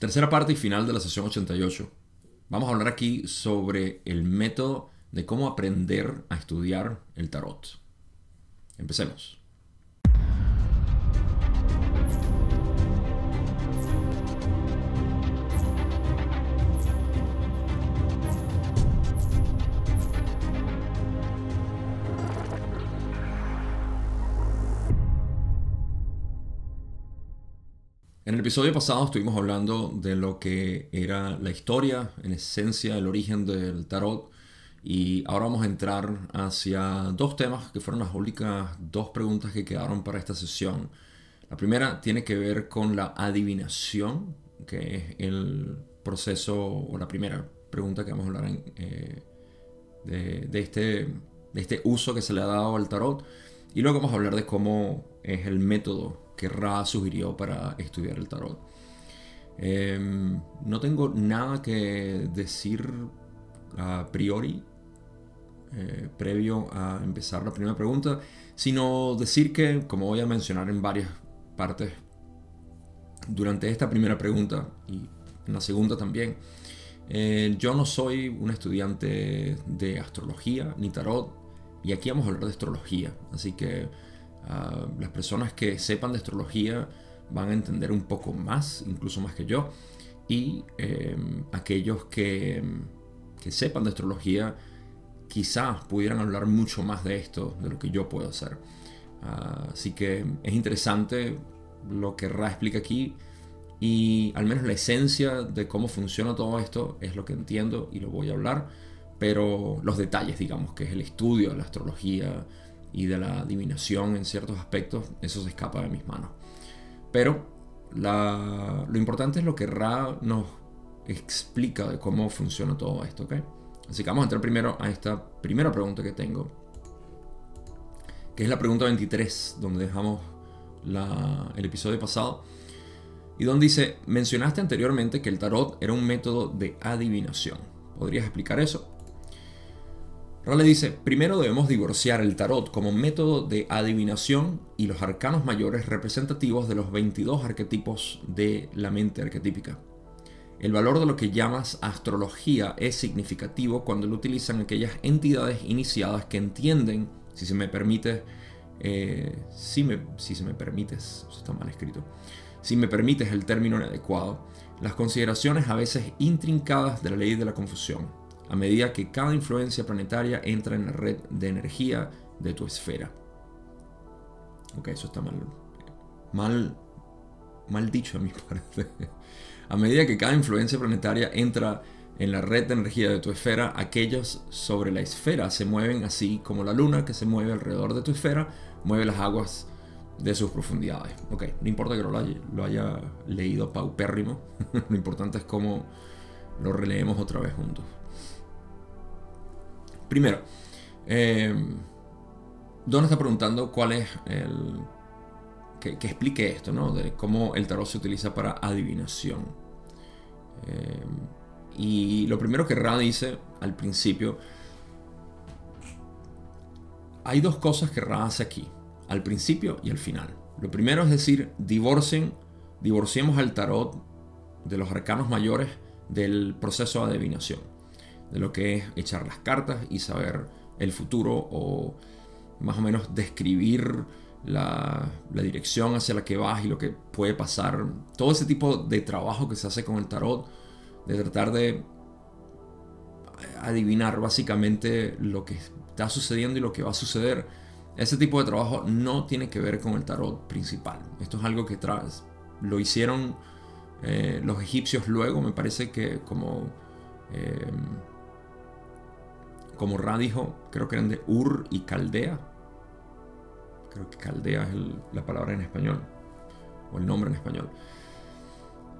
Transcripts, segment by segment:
Tercera parte y final de la sesión 88. Vamos a hablar aquí sobre el método de cómo aprender a estudiar el tarot. Empecemos. En el episodio pasado estuvimos hablando de lo que era la historia, en esencia, el origen del tarot. Y ahora vamos a entrar hacia dos temas que fueron las únicas dos preguntas que quedaron para esta sesión. La primera tiene que ver con la adivinación, que es el proceso o la primera pregunta que vamos a hablar eh, de, este, de este uso que se le ha dado al tarot. Y luego vamos a hablar de cómo es el método que Ra sugirió para estudiar el tarot. Em, no tengo nada que decir a priori, eh, previo a empezar la primera pregunta, sino decir que, como voy a mencionar en varias partes durante esta primera pregunta y en la segunda también, eh, yo no soy un estudiante de astrología ni tarot, y aquí vamos a hablar de astrología, así que Ah, las personas que sepan de astrología van a entender un poco más, incluso más que yo. Y em, aquellos que, que, sepan de astrología quizás pudieran hablar mucho más de esto, de lo que yo puedo hacer. Ah, así que es interesante lo que Ra explica aquí y al menos la esencia de cómo funciona todo esto es lo que entiendo y lo voy a hablar, pero los detalles, digamos, que es el estudio de la astrología, y de la adivinación en ciertos aspectos, eso se escapa de mis manos. Pero lo importante es lo que Ra nos explica de cómo funciona todo esto, ¿ok? Así que vamos a entrar primero a esta primera pregunta que tengo, que es la pregunta 23, donde dejamos el episodio pasado, y donde dice, mencionaste anteriormente que el tarot era un método de adivinación. ¿Podrías explicar eso? Rale dice, primero debemos divorciar el tarot como método de adivinación y los arcanos mayores representativos de los 22 arquetipos de la mente arquetípica. El valor de lo que llamas astrología es significativo cuando lo utilizan aquellas entidades iniciadas que entienden, si se me permite, eh, si, me, si se me permites, eso está mal escrito, si me permites el término inadecuado, las consideraciones a veces intrincadas de la ley de la confusión a medida que cada influencia planetaria entra en la red de energía de tu esfera. Ok, eso está mal. Mal, mal dicho a mi parte. A medida que cada influencia planetaria entra en la red de energía de tu esfera, aquellos sobre la esfera se mueven así como la luna que se mueve alrededor de tu esfera, mueve las aguas de sus profundidades. Ok, no importa que lo haya, lo haya leído paupérrimo, lo importante es cómo lo releemos otra vez juntos. Primero, eh, Don está preguntando cuál es el... Que, explique esto, ¿no? De cómo el tarot se utiliza para adivinación. Eh, y lo primero que Ra dice al principio, hay dos cosas que Ra hace aquí, al principio y al final. Lo primero es decir, divorcien, divorciemos al tarot de los arcanos mayores del proceso de adivinación de lo que es echar las cartas y saber el futuro o más o menos describir la, dirección hacia la que vas y lo que puede pasar. Todo ese tipo de trabajo que se hace con el tarot, de tratar de adivinar básicamente lo que está sucediendo y lo que va a suceder. Ese tipo de trabajo no tiene que ver con el tarot principal. Esto es algo que lo hicieron eh, los egipcios luego, me parece que como... Eh, como Ra dijo, creo que eran de Ur y Caldea. Creo que Caldea es la palabra en español, o el nombre en español.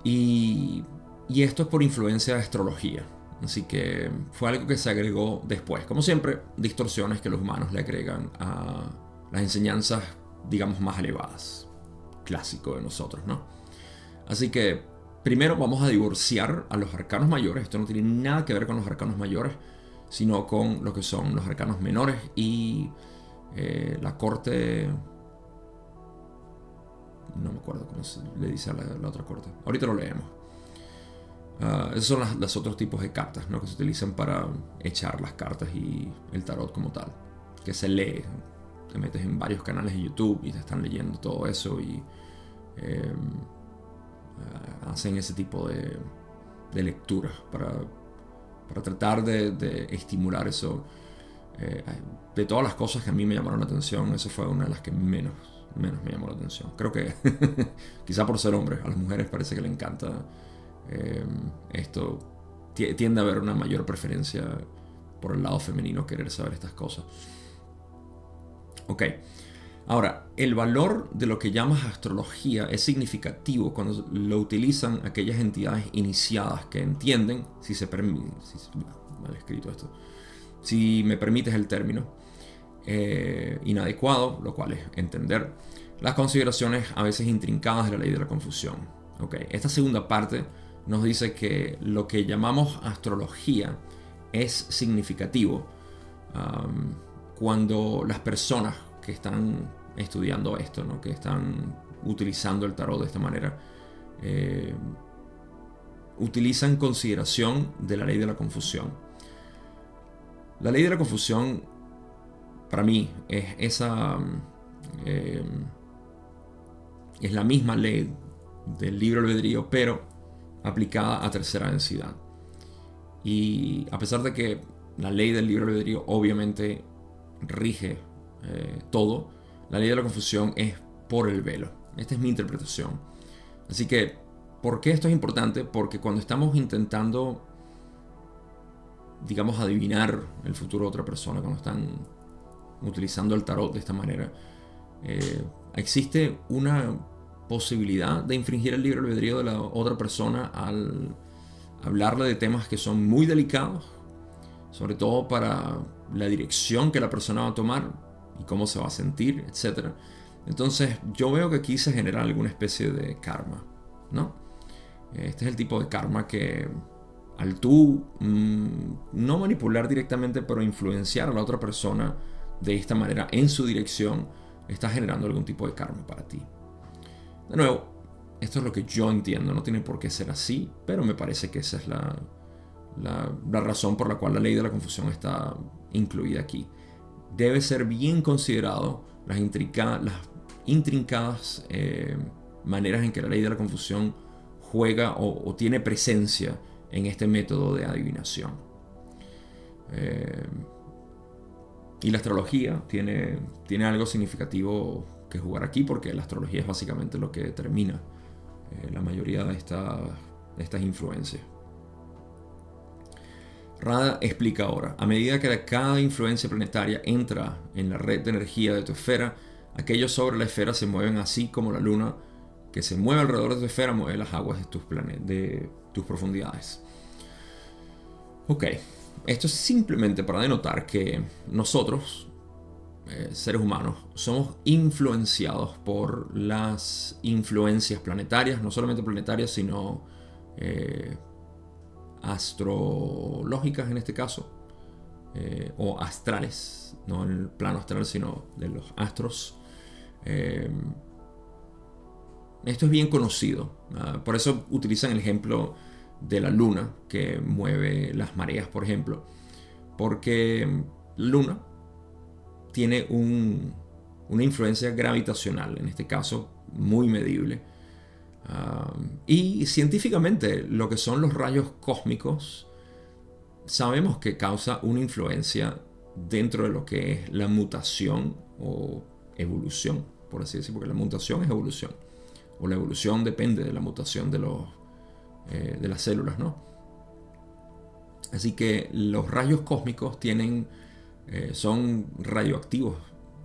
Y, y esto es por influencia de astrología. Así que fue algo que se agregó después. Como siempre, distorsiones que los humanos le agregan a las enseñanzas, digamos, más elevadas. Clásico de nosotros, ¿no? Así que primero vamos a divorciar a los arcanos mayores. Esto no tiene nada que ver con los arcanos mayores sino con lo que son los arcanos menores y eh, la corte... No me acuerdo cómo se le dice a la, otra corte. Ahorita lo leemos. Ah, esos son los otros tipos de cartas ¿no? que se utilizan para echar las cartas y el tarot como tal. Que se lee. Te metes en varios canales de YouTube y te están leyendo todo eso y em, ah, hacen ese tipo de, de lecturas para, para tratar de, estimular eso. Eh, de todas las cosas que a mí me llamaron la atención, eso fue una de las que menos, menos me llamó la atención. Creo que quizá por ser hombre, a las mujeres parece que le encanta eh, esto tiende a haber una mayor preferencia por el lado femenino querer saber estas cosas. Ok. Ahora, el valor de lo que llamas astrología es significativo cuando lo utilizan aquellas entidades iniciadas que entienden, si se permite, mal escrito esto, si me permites el término, eh, inadecuado, lo cual es entender las consideraciones a veces intrincadas de la ley de la confusión. Esta segunda parte nos dice que lo que llamamos astrología es significativo cuando las personas que están estudiando esto, ¿no? que están utilizando el tarot de esta manera, eh, utilizan consideración de la ley de la confusión. La ley de la confusión, para mí, es esa. Eh, es la misma ley del libro albedrío, pero aplicada a tercera densidad. Y a pesar de que la ley del libre albedrío obviamente rige eh, todo, la ley de la confusión es por el velo. Esta es mi interpretación. Así que, ¿por qué esto es importante? Porque cuando estamos intentando, digamos, adivinar el futuro de otra persona, cuando están utilizando el tarot de esta manera, eh, existe una posibilidad de infringir el libre albedrío de la otra persona al hablarle de temas que son muy delicados, sobre todo para la dirección que la persona va a tomar y cómo se va a sentir, etc. Entonces yo veo que aquí se genera alguna especie de karma, ¿no? Este es el tipo de karma que al tú mm, no manipular directamente, pero influenciar a la otra persona de esta manera en su dirección, está generando algún tipo de karma para ti. De nuevo, esto es lo que yo entiendo, no tiene por qué ser así, pero me parece que esa es la, la, razón por la cual la ley de la confusión está incluida aquí. Debe ser bien considerado las, intrincadas eh, maneras en que la ley de la confusión juega o, tiene presencia en este método de adivinación. Eh, y la astrología tiene, tiene algo significativo que jugar aquí porque la astrología es básicamente lo que determina eh, la mayoría de, de estas influencias. Rada explica ahora, a medida que cada influencia planetaria entra en la red de energía de tu esfera, aquellos sobre la esfera se mueven así como la luna que se mueve alrededor de tu esfera mueve las aguas de tus, de profundidades. Ok, esto es simplemente para denotar que nosotros, eh, seres humanos, somos influenciados por las influencias planetarias, no solamente planetarias, sino eh, astrológicas en este caso, eh, o astrales, no el plano astral, sino de los astros. esto es bien conocido, ah, por eso utilizan el ejemplo de la luna que mueve las mareas, por ejemplo, porque luna tiene una influencia gravitacional, en este caso muy medible. Y científicamente lo que son los rayos cósmicos sabemos que causa una influencia dentro de lo que es la mutación o evolución, por así decirlo, porque la mutación es evolución, o la evolución depende de la mutación de, los, eh, de las células, ¿no? Así que los rayos cósmicos tienen eh, son radioactivos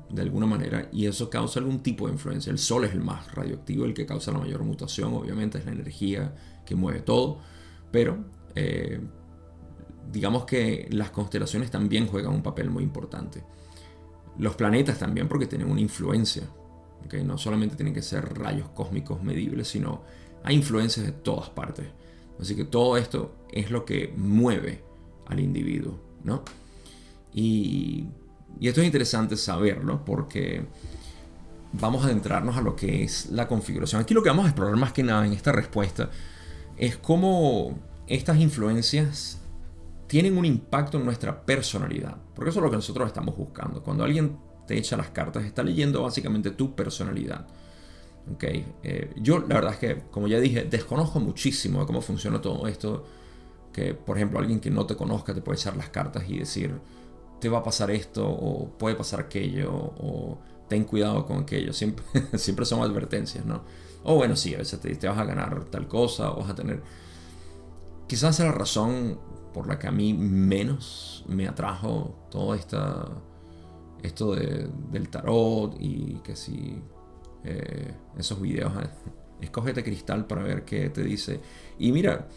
de alguna manera y eso causa algún tipo de influencia. El Sol es el más radioactivo, el que causa la mayor mutación, obviamente es la energía que mueve todo, pero eh, digamos que las constelaciones también juegan un papel muy importante. Los planetas también porque tienen una influencia, que no solamente tienen que ser rayos cósmicos medibles, sino hay influencias de todas partes. Así que todo esto es lo que mueve al individuo, ¿no? Y, esto es interesante saberlo porque vamos a adentrarnos a lo que es la configuración. Aquí lo que vamos a explorar más que nada en esta respuesta es cómo estas influencias tienen un impacto en nuestra personalidad. Porque eso es lo que nosotros estamos buscando. Cuando alguien te echa las cartas, está leyendo básicamente tu personalidad. Okay. Eh, yo la verdad es que, como ya dije, desconozco muchísimo de cómo funciona todo esto. Que, por ejemplo, alguien que no te conozca te puede echar las cartas y decir, te va a pasar esto, o puede pasar aquello, o ten cuidado con aquello. Siempre, siempre son advertencias, ¿no? O bueno, sí, a veces te, te vas a ganar tal cosa, o vas a tener... Quizás es la razón por la que a mí menos me atrajo todo esta, esto del tarot y que si eh, esos videos, eh, escógete cristal para ver qué te dice. Y mira,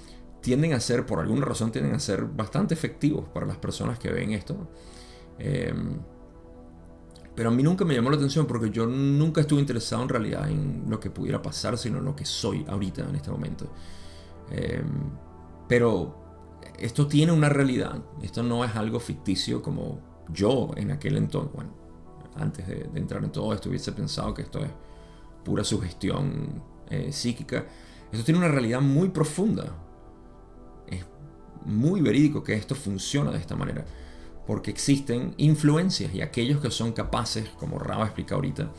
tienden a ser, por alguna razón, tienden a ser bastante efectivos para las personas que ven esto. Em, pero a mí nunca me llamó la atención porque yo nunca estuve interesado en realidad en lo que pudiera pasar, sino en lo que soy ahorita, en este momento. Em, pero esto tiene una realidad. Esto no es algo ficticio como yo en aquel entonces, bueno, antes de, entrar en todo esto hubiese pensado que esto es pura sugestión eh, psíquica. Esto tiene una realidad muy profunda. Es muy verídico que esto funciona de esta manera. Porque existen influencias y aquellos que son capaces, como Raba explica ahorita,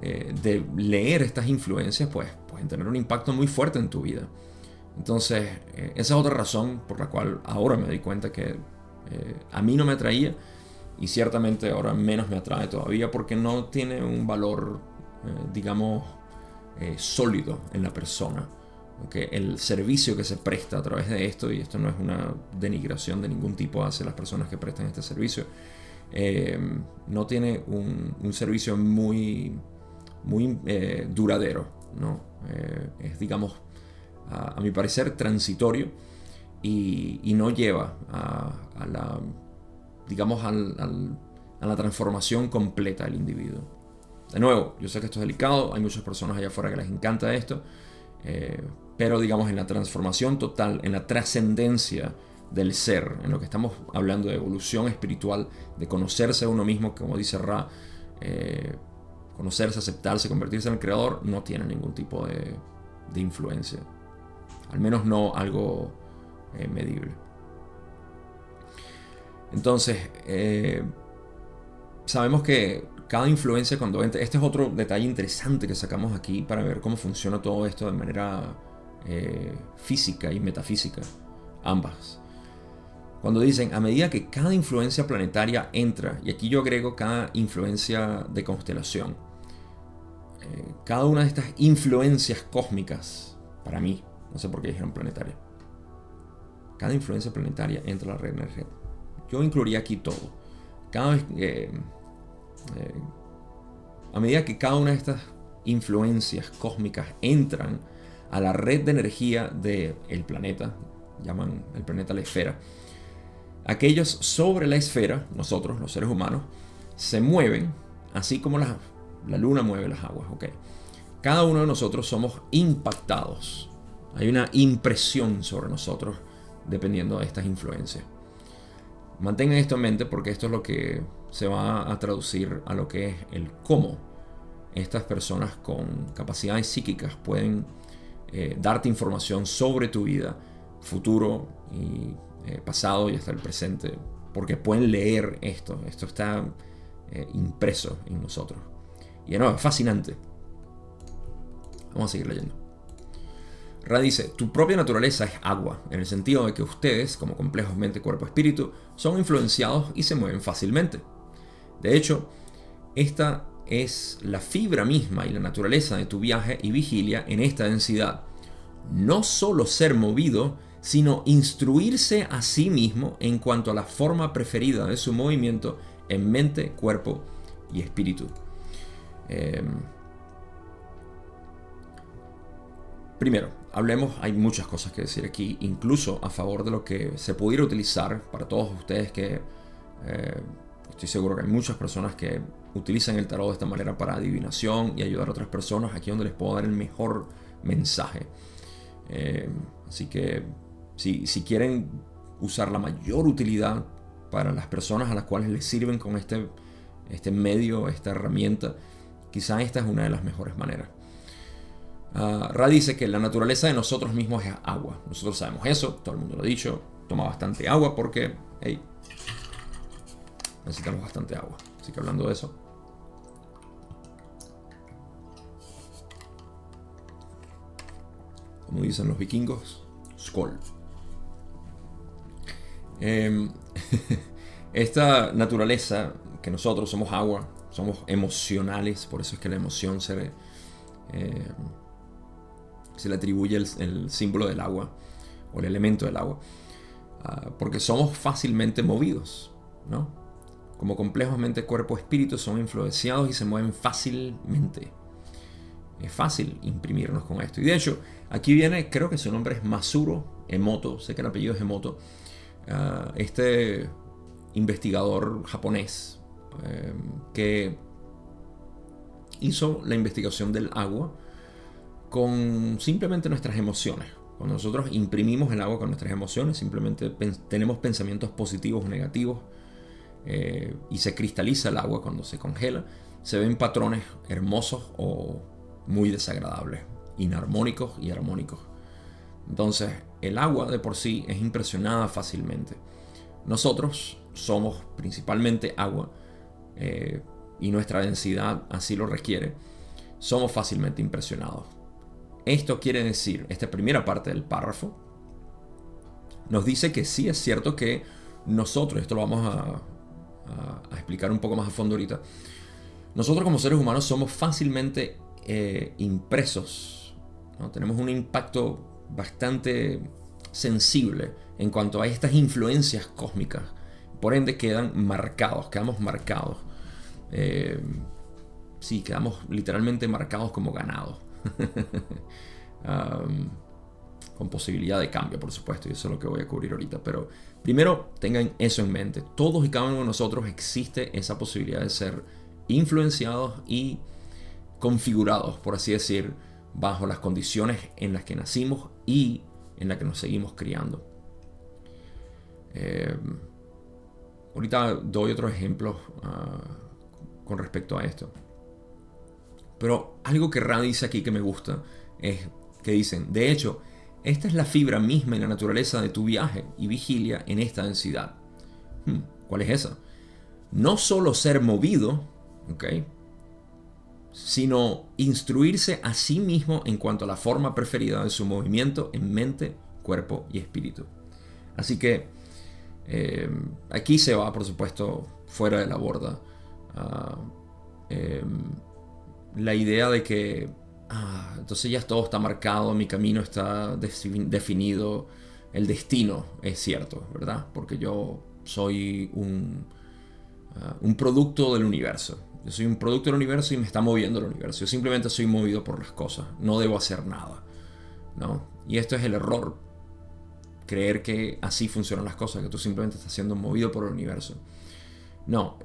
eh, de leer estas influencias, pues pueden tener un impacto muy fuerte en tu vida. Entonces, eh, esa es otra razón por la cual ahora me doy cuenta que eh, a mí no me atraía y ciertamente ahora menos me atrae todavía porque no tiene un valor, digamos, sólido en la persona. Okay, el servicio que se presta a través de esto, y esto no es una denigración de ningún tipo hacia las personas que prestan este servicio, no tiene un, servicio muy, muy duradero. ¿no? es, digamos, a, mi parecer, transitorio y, no lleva a, la, digamos, a la transformación completa del individuo. De nuevo, yo sé que esto es delicado, hay muchas personas allá afuera que les encanta esto, eh, pero digamos en la transformación total, en la trascendencia del ser, en lo que estamos hablando de evolución espiritual, de conocerse a uno mismo, como dice Ra, eh, conocerse, aceptarse, convertirse en el creador, no tiene ningún tipo de, influencia. Al menos no algo eh, medible. Entonces, sabemos que cada influencia cuando entra, este es otro detalle interesante que sacamos aquí para ver cómo funciona todo esto de manera eh, física y metafísica, ambas. Cuando dicen, a medida que cada influencia planetaria entra, y aquí yo agrego cada influencia de constelación, cada una de estas influencias cósmicas, para mí, no sé por qué dijeron planetaria. Cada influencia planetaria entra a la red energética. Yo incluiría aquí todo. Cada vez eh, a medida que cada una de estas influencias cósmicas entran a la red de energía del planeta, llaman el planeta la esfera, aquellos sobre la esfera, nosotros, los seres humanos, se mueven, así como la, la luna mueve las aguas. ¿ok? Cada uno de nosotros somos impactados hay una impresión sobre nosotros dependiendo de estas influencias. Mantengan esto en mente porque esto es lo que se va a traducir a lo que es el cómo estas personas con capacidades psíquicas pueden eh, darte información sobre tu vida, futuro y eh, pasado y hasta el presente, porque pueden leer esto, esto está eh, impreso en nosotros. Y de nuevo, es fascinante. Vamos a seguir leyendo. Ra dice, tu propia naturaleza es agua, en el sentido de que ustedes, como complejos mente, cuerpo, espíritu, son influenciados y se mueven fácilmente. De hecho, esta es la fibra misma y la naturaleza de tu viaje y vigilia en esta densidad. No solo ser movido, sino instruirse a sí mismo en cuanto a la forma preferida de su movimiento en mente, cuerpo y espíritu. Em, primero, hablemos, hay muchas cosas que decir aquí, incluso a favor de lo que se pudiera utilizar para todos ustedes que eh, estoy seguro que hay muchas personas que utilizan el tarot de esta manera para adivinación y ayudar a otras personas, aquí donde les puedo dar el mejor mensaje. Eh, así que si, si quieren usar la mayor utilidad para las personas a las cuales les sirven con este, este medio, esta herramienta, quizá esta es una de las mejores maneras. Uh, Ra dice que la naturaleza de nosotros mismos es agua. Nosotros sabemos eso, todo el mundo lo ha dicho. Toma bastante agua porque, hey, necesitamos bastante agua. Así que hablando de eso. Como dicen los vikingos, Skol. Em, esta naturaleza que nosotros somos agua, somos emocionales, por eso es que la emoción se, eh, se le atribuye el, símbolo del agua o el elemento del agua, ah, porque somos fácilmente movidos, ¿no? Como complejamente cuerpo-espíritu son influenciados y se mueven fácilmente. Es fácil imprimirnos con esto. Y de hecho, aquí viene, creo que su nombre es Masuro Emoto, sé que el apellido es Emoto, ah, este investigador japonés eh, que hizo la investigación del agua con simplemente nuestras emociones. Cuando nosotros imprimimos el agua con nuestras emociones, simplemente tenemos pensamientos positivos o negativos eh, y se cristaliza el agua cuando se congela, se ven patrones hermosos o muy desagradables, inarmónicos y armónicos. Entonces, el agua de por sí es impresionada fácilmente. Nosotros somos principalmente agua eh, y nuestra densidad así lo requiere. Somos fácilmente impresionados. Esto quiere decir, esta primera parte del párrafo, nos dice que sí es cierto que nosotros, esto lo vamos a, explicar un poco más a fondo ahorita, nosotros como seres humanos somos fácilmente eh, impresos, tenemos un impacto bastante sensible en cuanto a estas influencias cósmicas. Por ende quedan marcados, quedamos marcados. Eh, sí, quedamos literalmente marcados como ganados. con posibilidad de cambio, por supuesto, y eso es lo que voy a cubrir ahorita. Pero primero tengan eso en mente. Todos y cada uno de nosotros existe esa posibilidad de ser influenciados y configurados, por así decir, bajo las condiciones en las que nacimos y en las que nos seguimos criando. Eh, ahorita doy otro ejemplo ah, con respecto a esto. Pero algo que Ra dice aquí que me gusta es que dicen, de hecho, esta es la fibra misma en la naturaleza de tu viaje y vigilia en esta densidad. Hmm, ¿Cuál es esa? No solo ser movido, ¿ok? sino instruirse a sí mismo en cuanto a la forma preferida de su movimiento en mente, cuerpo y espíritu. Así que eh, aquí se va, por supuesto, fuera de la borda. Em, la idea de que ah, entonces ya todo está marcado, mi camino está definido, el destino es cierto, ¿verdad? Porque yo soy un, ah, un producto del universo. Yo soy un producto del universo y me está moviendo el universo. Yo simplemente soy movido por las cosas. No debo hacer nada. ¿no? Y esto es el error. Creer que así funcionan las cosas, que tú simplemente estás siendo movido por el universo. No,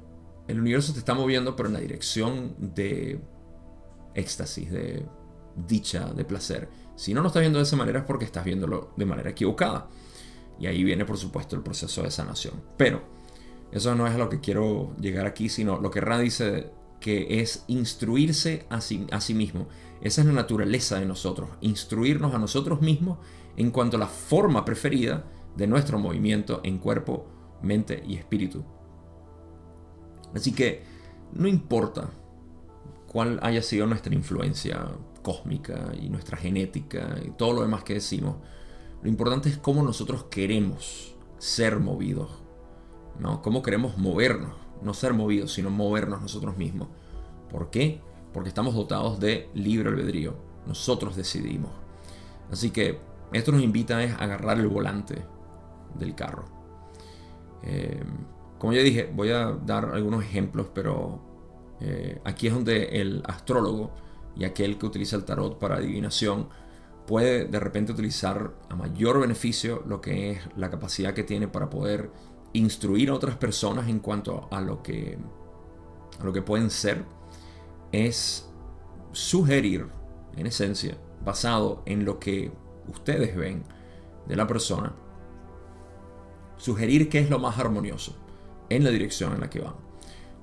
el universo te está moviendo, pero en la dirección de éxtasis, de dicha, de placer. Si no lo estás viendo de esa manera es porque estás viéndolo de manera equivocada. Y ahí viene, por supuesto, el proceso de sanación. Pero eso no es a lo que quiero llegar aquí, sino lo que Ra dice que es instruirse a sí, a sí mismo. Esa es la naturaleza de nosotros, instruirnos a nosotros mismos en cuanto a la forma preferida de nuestro movimiento en cuerpo, mente y espíritu. Así que no importa cuál haya sido nuestra influencia cósmica y nuestra genética y todo lo demás que decimos. Lo importante es cómo nosotros queremos ser movidos, ¿no? Cómo queremos movernos, no ser movidos, sino movernos nosotros mismos. ¿Por qué? Porque estamos dotados de libre albedrío. Nosotros decidimos. Así que esto nos invita a agarrar el volante del carro. Eh, como ya dije, voy a dar algunos ejemplos, pero eh, aquí es donde el astrólogo y aquel que utiliza el tarot para adivinación puede de repente utilizar a mayor beneficio lo que es la capacidad que tiene para poder instruir a otras personas en cuanto a lo que, a lo que pueden ser, es sugerir, en esencia, basado en lo que ustedes ven de la persona, sugerir qué es lo más armonioso en la dirección en la que van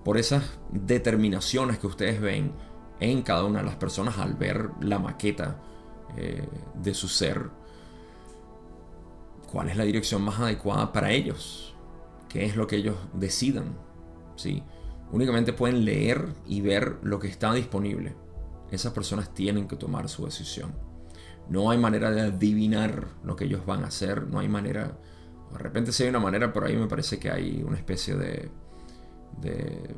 por esas determinaciones que ustedes ven en cada una de las personas al ver la maqueta eh, de su ser, cuál es la dirección más adecuada para ellos, qué es lo que ellos decidan. ¿sí? Únicamente pueden leer y ver lo que está disponible. Esas personas tienen que tomar su decisión. No hay manera de adivinar lo que ellos van a hacer, no hay manera, de repente sí hay una manera, pero ahí me parece que hay una especie de, de,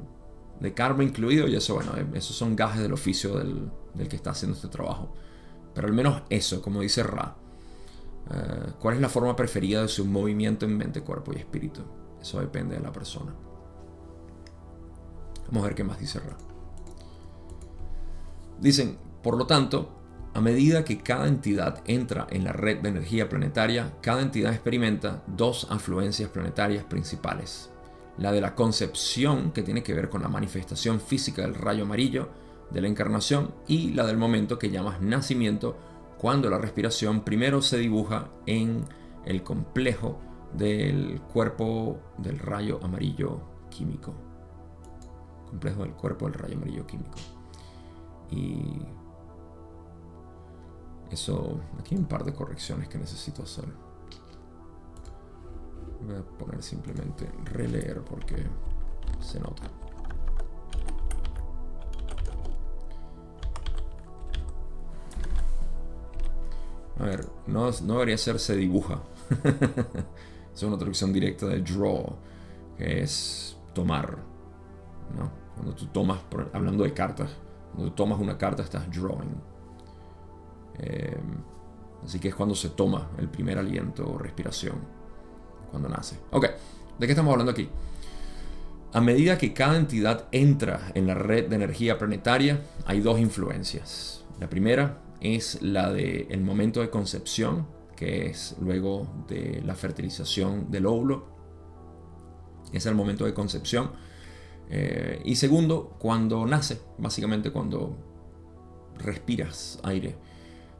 de karma incluido y eso, bueno, esos son gajes del oficio del, del que está haciendo este trabajo. Pero al menos eso, como dice Ra. Eh, ¿Cuál es la forma preferida de su movimiento en mente, cuerpo y espíritu? Eso depende de la persona. Vamos a ver qué más dice Ra. Dicen, por lo tanto, a medida que cada entidad entra en la red de energía planetaria, cada entidad experimenta dos afluencias planetarias principales. La de la concepción, que tiene que ver con la manifestación física del rayo amarillo, de la encarnación y la del momento que llamas nacimiento, cuando la respiración primero se dibuja en el complejo del cuerpo del rayo amarillo químico. Complejo del cuerpo del rayo amarillo químico. Y eso, aquí hay un par de correcciones que necesito hacer. Voy a poner simplemente releer porque se nota. A ver, no, no debería ser se dibuja. es una traducción directa de draw, que es tomar. ¿no? Cuando tú tomas, hablando de cartas, cuando tú tomas una carta estás drawing. Em, así que es cuando se toma el primer aliento o respiración, cuando nace. Ok, ¿de qué estamos hablando aquí? A medida que cada entidad entra en la red de energía planetaria, hay dos influencias. La primera es la del el momento de concepción, que es luego de la fertilización del óvulo. Es el momento de concepción. Eh, y segundo, cuando nace, básicamente cuando respiras aire.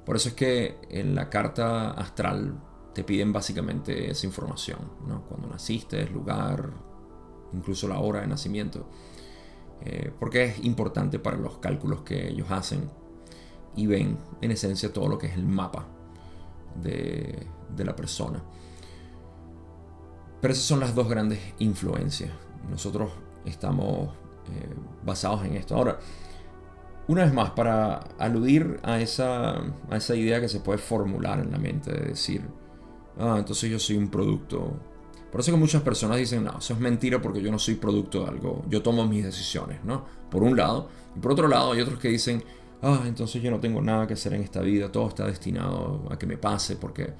Por eso es que en la carta astral te piden básicamente esa información, ¿no? Cuando naciste, el lugar, incluso la hora de nacimiento. Eh, porque es importante para los cálculos que ellos hacen y ven en esencia todo lo que es el mapa de, la persona. Pero esas son las dos grandes influencias. Nosotros estamos eh, basados en esto. Ahora, una vez más, para aludir a esa, a esa idea que se puede formular en la mente de decir, ah, entonces yo soy un producto. Por eso que muchas personas dicen, no, eso es mentira porque yo no soy producto de algo, yo tomo mis decisiones, ¿no? Por un lado. Y por otro lado, hay otros que dicen, ah, entonces yo no tengo nada que hacer en esta vida, todo está destinado a que me pase, porque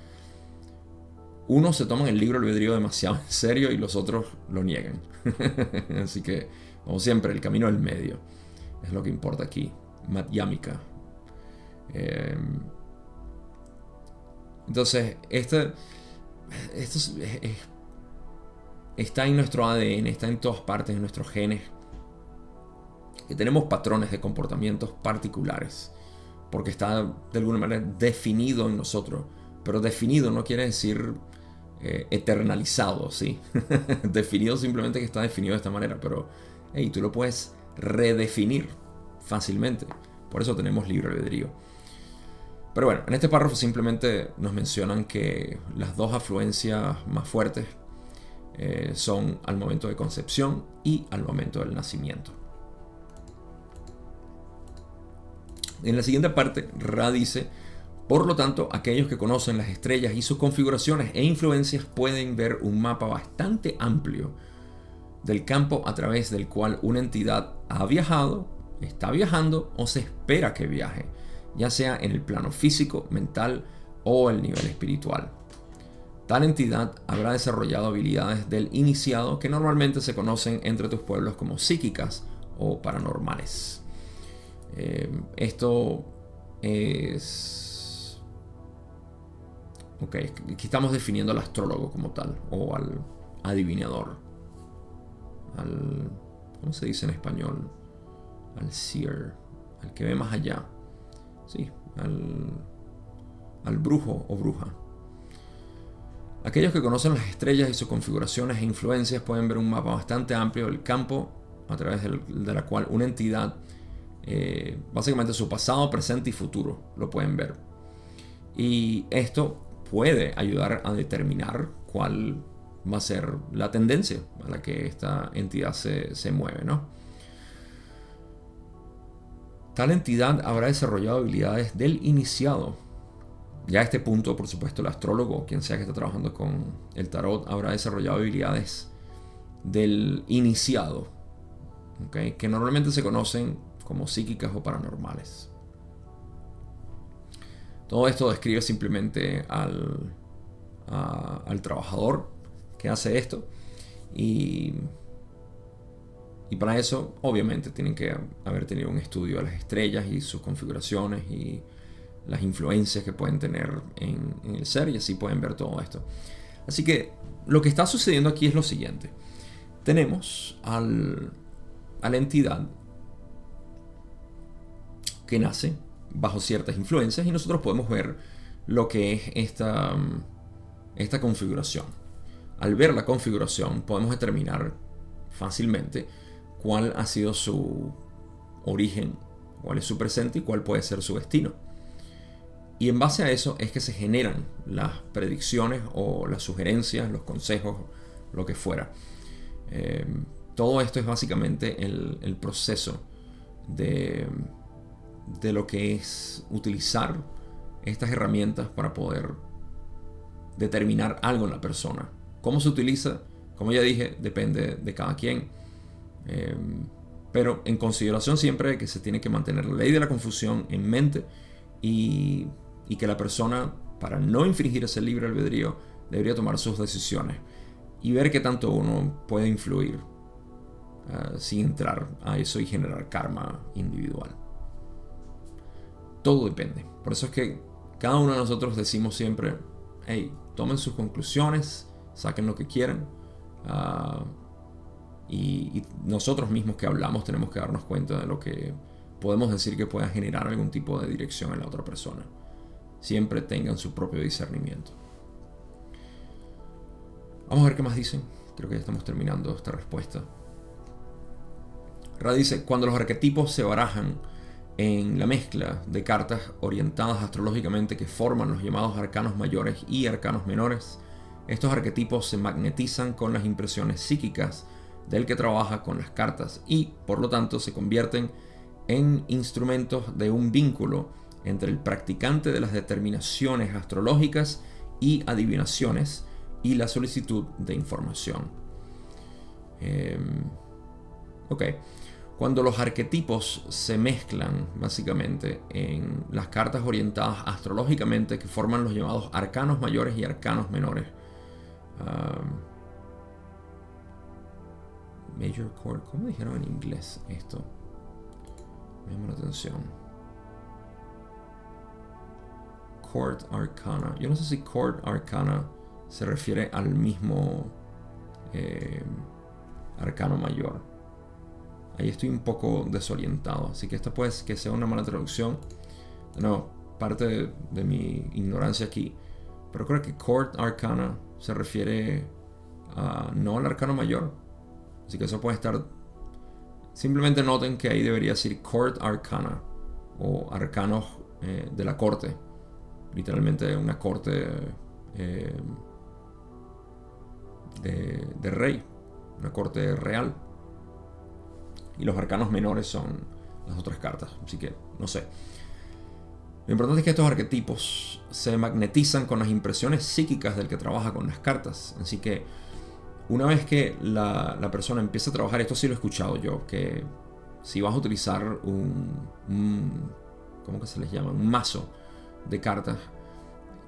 unos se toman el libro albedrío demasiado en serio y los otros lo niegan. Así que, como siempre, el camino del medio es lo que importa aquí. Matyamika. Em, entonces, esto está en nuestro ADN, está en todas partes, en nuestros genes que tenemos patrones de comportamientos particulares, porque está de alguna manera definido en nosotros, pero definido no quiere decir eh, eternalizado, ¿sí? definido simplemente que está definido de esta manera, pero hey, tú lo puedes redefinir fácilmente, por eso tenemos libre albedrío. Pero bueno, en este párrafo simplemente nos mencionan que las dos afluencias más fuertes eh, son al momento de concepción y al momento del nacimiento. En la siguiente parte, Ra dice, por lo tanto, aquellos que conocen las estrellas y sus configuraciones e influencias pueden ver un mapa bastante amplio del campo a través del cual una entidad ha viajado, está viajando o se espera que viaje, ya sea en el plano físico, mental o el nivel espiritual. Tal entidad habrá desarrollado habilidades del iniciado que normalmente se conocen entre tus pueblos como psíquicas o paranormales. Eh, esto es... Ok, aquí estamos definiendo al astrólogo como tal, o al adivinador. Al... ¿Cómo se dice en español? Al seer, al que ve más allá. Sí, al, al brujo o bruja. Aquellos que conocen las estrellas y sus configuraciones e influencias pueden ver un mapa bastante amplio del campo a través de la cual una entidad eh, básicamente su pasado, presente y futuro lo pueden ver. Y esto puede ayudar a determinar cuál va a ser la tendencia a la que esta entidad se, se mueve, ¿no? Tal entidad habrá desarrollado habilidades del iniciado. Ya a este punto, por supuesto, el astrólogo, quien sea que esté trabajando con el tarot, habrá desarrollado habilidades del iniciado, que normalmente se conocen como psíquicas o paranormales. Todo esto describe simplemente al, al trabajador que hace esto y, y para eso obviamente tienen que haber tenido un estudio de las estrellas y sus configuraciones y las influencias que pueden tener en, en el ser y así pueden ver todo esto. Así que lo que está sucediendo aquí es lo siguiente. Tenemos al, a la entidad que nace bajo ciertas influencias y nosotros podemos ver lo que es esta, esta configuración. Al ver la configuración podemos determinar fácilmente cuál ha sido su origen, cuál es su presente y cuál puede ser su destino. Y en base a eso es que se generan las predicciones o las sugerencias, los consejos, lo que fuera. Eh, todo esto es básicamente el, proceso de, de lo que es utilizar estas herramientas para poder determinar algo en la persona. ¿Cómo se utiliza? Como ya dije, depende de cada quien. Eh, pero en consideración siempre que se tiene que mantener la ley de la confusión en mente y, y que la persona, para no infringir ese libre albedrío, debería tomar sus decisiones y ver qué tanto uno puede influir uh, sin entrar a eso y generar karma individual. Todo depende. Por eso es que cada uno de nosotros decimos siempre, hey, tomen sus conclusiones, saquen lo que quieran. Uh, y, nosotros mismos que hablamos tenemos que darnos cuenta de lo que podemos decir que pueda generar algún tipo de dirección en la otra persona. Siempre tengan su propio discernimiento. Vamos a ver qué más dicen. Creo que ya estamos terminando esta respuesta. Ra dice, cuando los arquetipos se barajan en la mezcla de cartas orientadas astrológicamente que forman los llamados arcanos mayores y arcanos menores, estos arquetipos se magnetizan con las impresiones psíquicas del que trabaja con las cartas y por lo tanto se convierten en instrumentos de un vínculo entre el practicante de las determinaciones astrológicas y adivinaciones y la solicitud de información. Em, ok. Cuando los arquetipos se mezclan básicamente en las cartas orientadas astrológicamente que forman los llamados arcanos mayores y arcanos menores. Major chord, ¿cómo dijeron en inglés esto? Me llama la atención. Court Arcana. Yo no sé si Court Arcana se refiere al mismo eh, arcano mayor. Ahí estoy un poco desorientado, así que esto puede que sea una mala traducción. No, parte de, mi ignorancia aquí. Pero creo que Court Arcana se refiere a, no al arcano mayor. Así que eso puede estar... Simplemente noten que ahí debería decir Court Arcana o arcanos eh, de la corte. Literalmente una corte... Eh, de, rey, una corte real. Y los arcanos menores son las otras cartas. Así que, no sé. Lo importante es que estos arquetipos se magnetizan con las impresiones psíquicas del que trabaja con las cartas. Así que una vez que la, persona empieza a trabajar, esto sí lo he escuchado yo, que si vas a utilizar un, un ¿cómo que se les llama? Un mazo de cartas,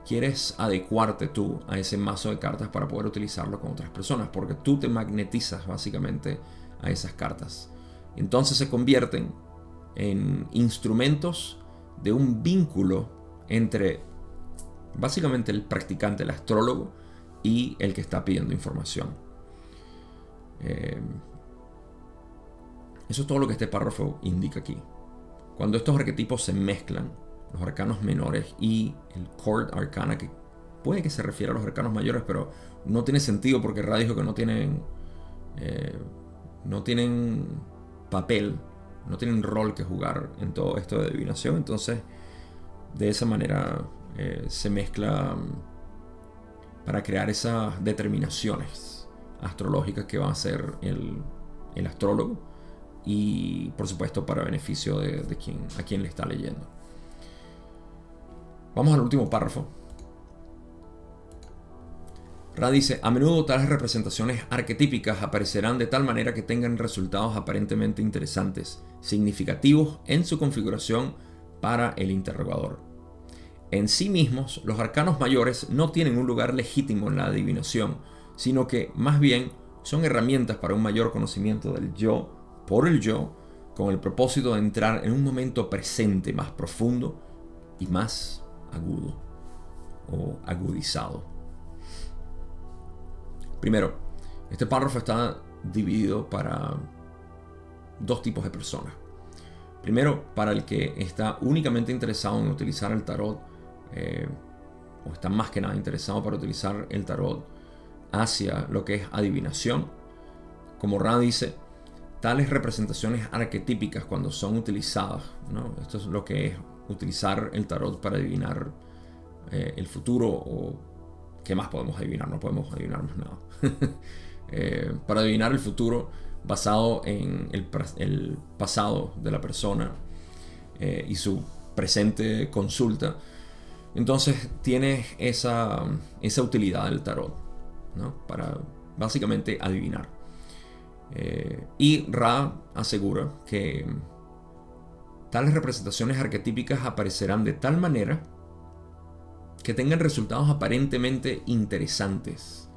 quieres adecuarte tú a ese mazo de cartas para poder utilizarlo con otras personas, porque tú te magnetizas básicamente a esas cartas. Entonces se convierten en instrumentos de un vínculo entre básicamente el practicante, el astrólogo, y el que está pidiendo información. Eh, eso es todo lo que este párrafo indica aquí. Cuando estos arquetipos se mezclan, los arcanos menores y el Court Arcana, que puede que se refiera a los arcanos mayores, pero no tiene sentido porque Ra dijo que no tienen, eh, no tienen papel, no tienen rol que jugar en todo esto de adivinación. Entonces, de esa manera eh, se mezcla mm, para crear esas determinaciones astrológicas que va a hacer el, astrólogo y por supuesto para beneficio de, quien, a quien le está leyendo. Vamos al último párrafo. Ra dice, a menudo tales representaciones arquetípicas aparecerán de tal manera que tengan resultados aparentemente interesantes, significativos en su configuración para el interrogador. En sí mismos, los arcanos mayores no tienen un lugar legítimo en la adivinación, sino que más bien son herramientas para un mayor conocimiento del yo por el yo, con el propósito de entrar en un momento presente más profundo y más agudo o agudizado. Primero, este párrafo está dividido para dos tipos de personas. Primero, para el que está únicamente interesado en utilizar el tarot, eh, o está más que nada interesado para utilizar el tarot hacia lo que es adivinación. Como Ra dice, tales representaciones arquetípicas cuando son utilizadas, esto es lo que es utilizar el tarot para adivinar eh, el futuro o ¿Qué más podemos adivinar? No podemos adivinar más nada. Eh, para adivinar el futuro basado en el, pasado de la persona eh, y su presente consulta, entonces tiene esa, esa utilidad del tarot, Para básicamente adivinar. Eh, y Ra asegura que tales representaciones arquetípicas aparecerán de tal manera que tengan resultados aparentemente interesantes.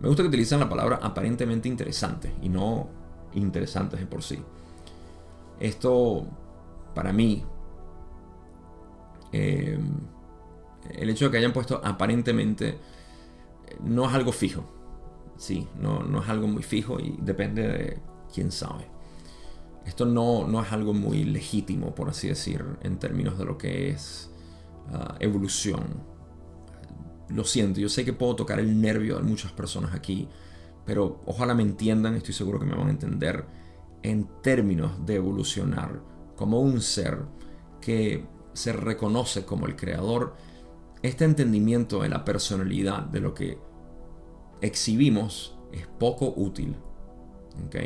Me gusta que utilizan la palabra aparentemente interesante y no interesantes de por sí. Esto, para mí, eh, el hecho de que hayan puesto aparentemente no es algo fijo. Sí, no, no es algo muy fijo y depende de quién sabe. Esto no, no es algo muy legítimo, por así decir, en términos de lo que es Ah, evolución. Lo siento, yo sé que puedo tocar el nervio de muchas personas aquí, pero ojalá me entiendan, estoy seguro que me van a entender, en términos de evolucionar como un ser que se reconoce como el creador, este entendimiento de la personalidad, de lo que exhibimos, es poco útil.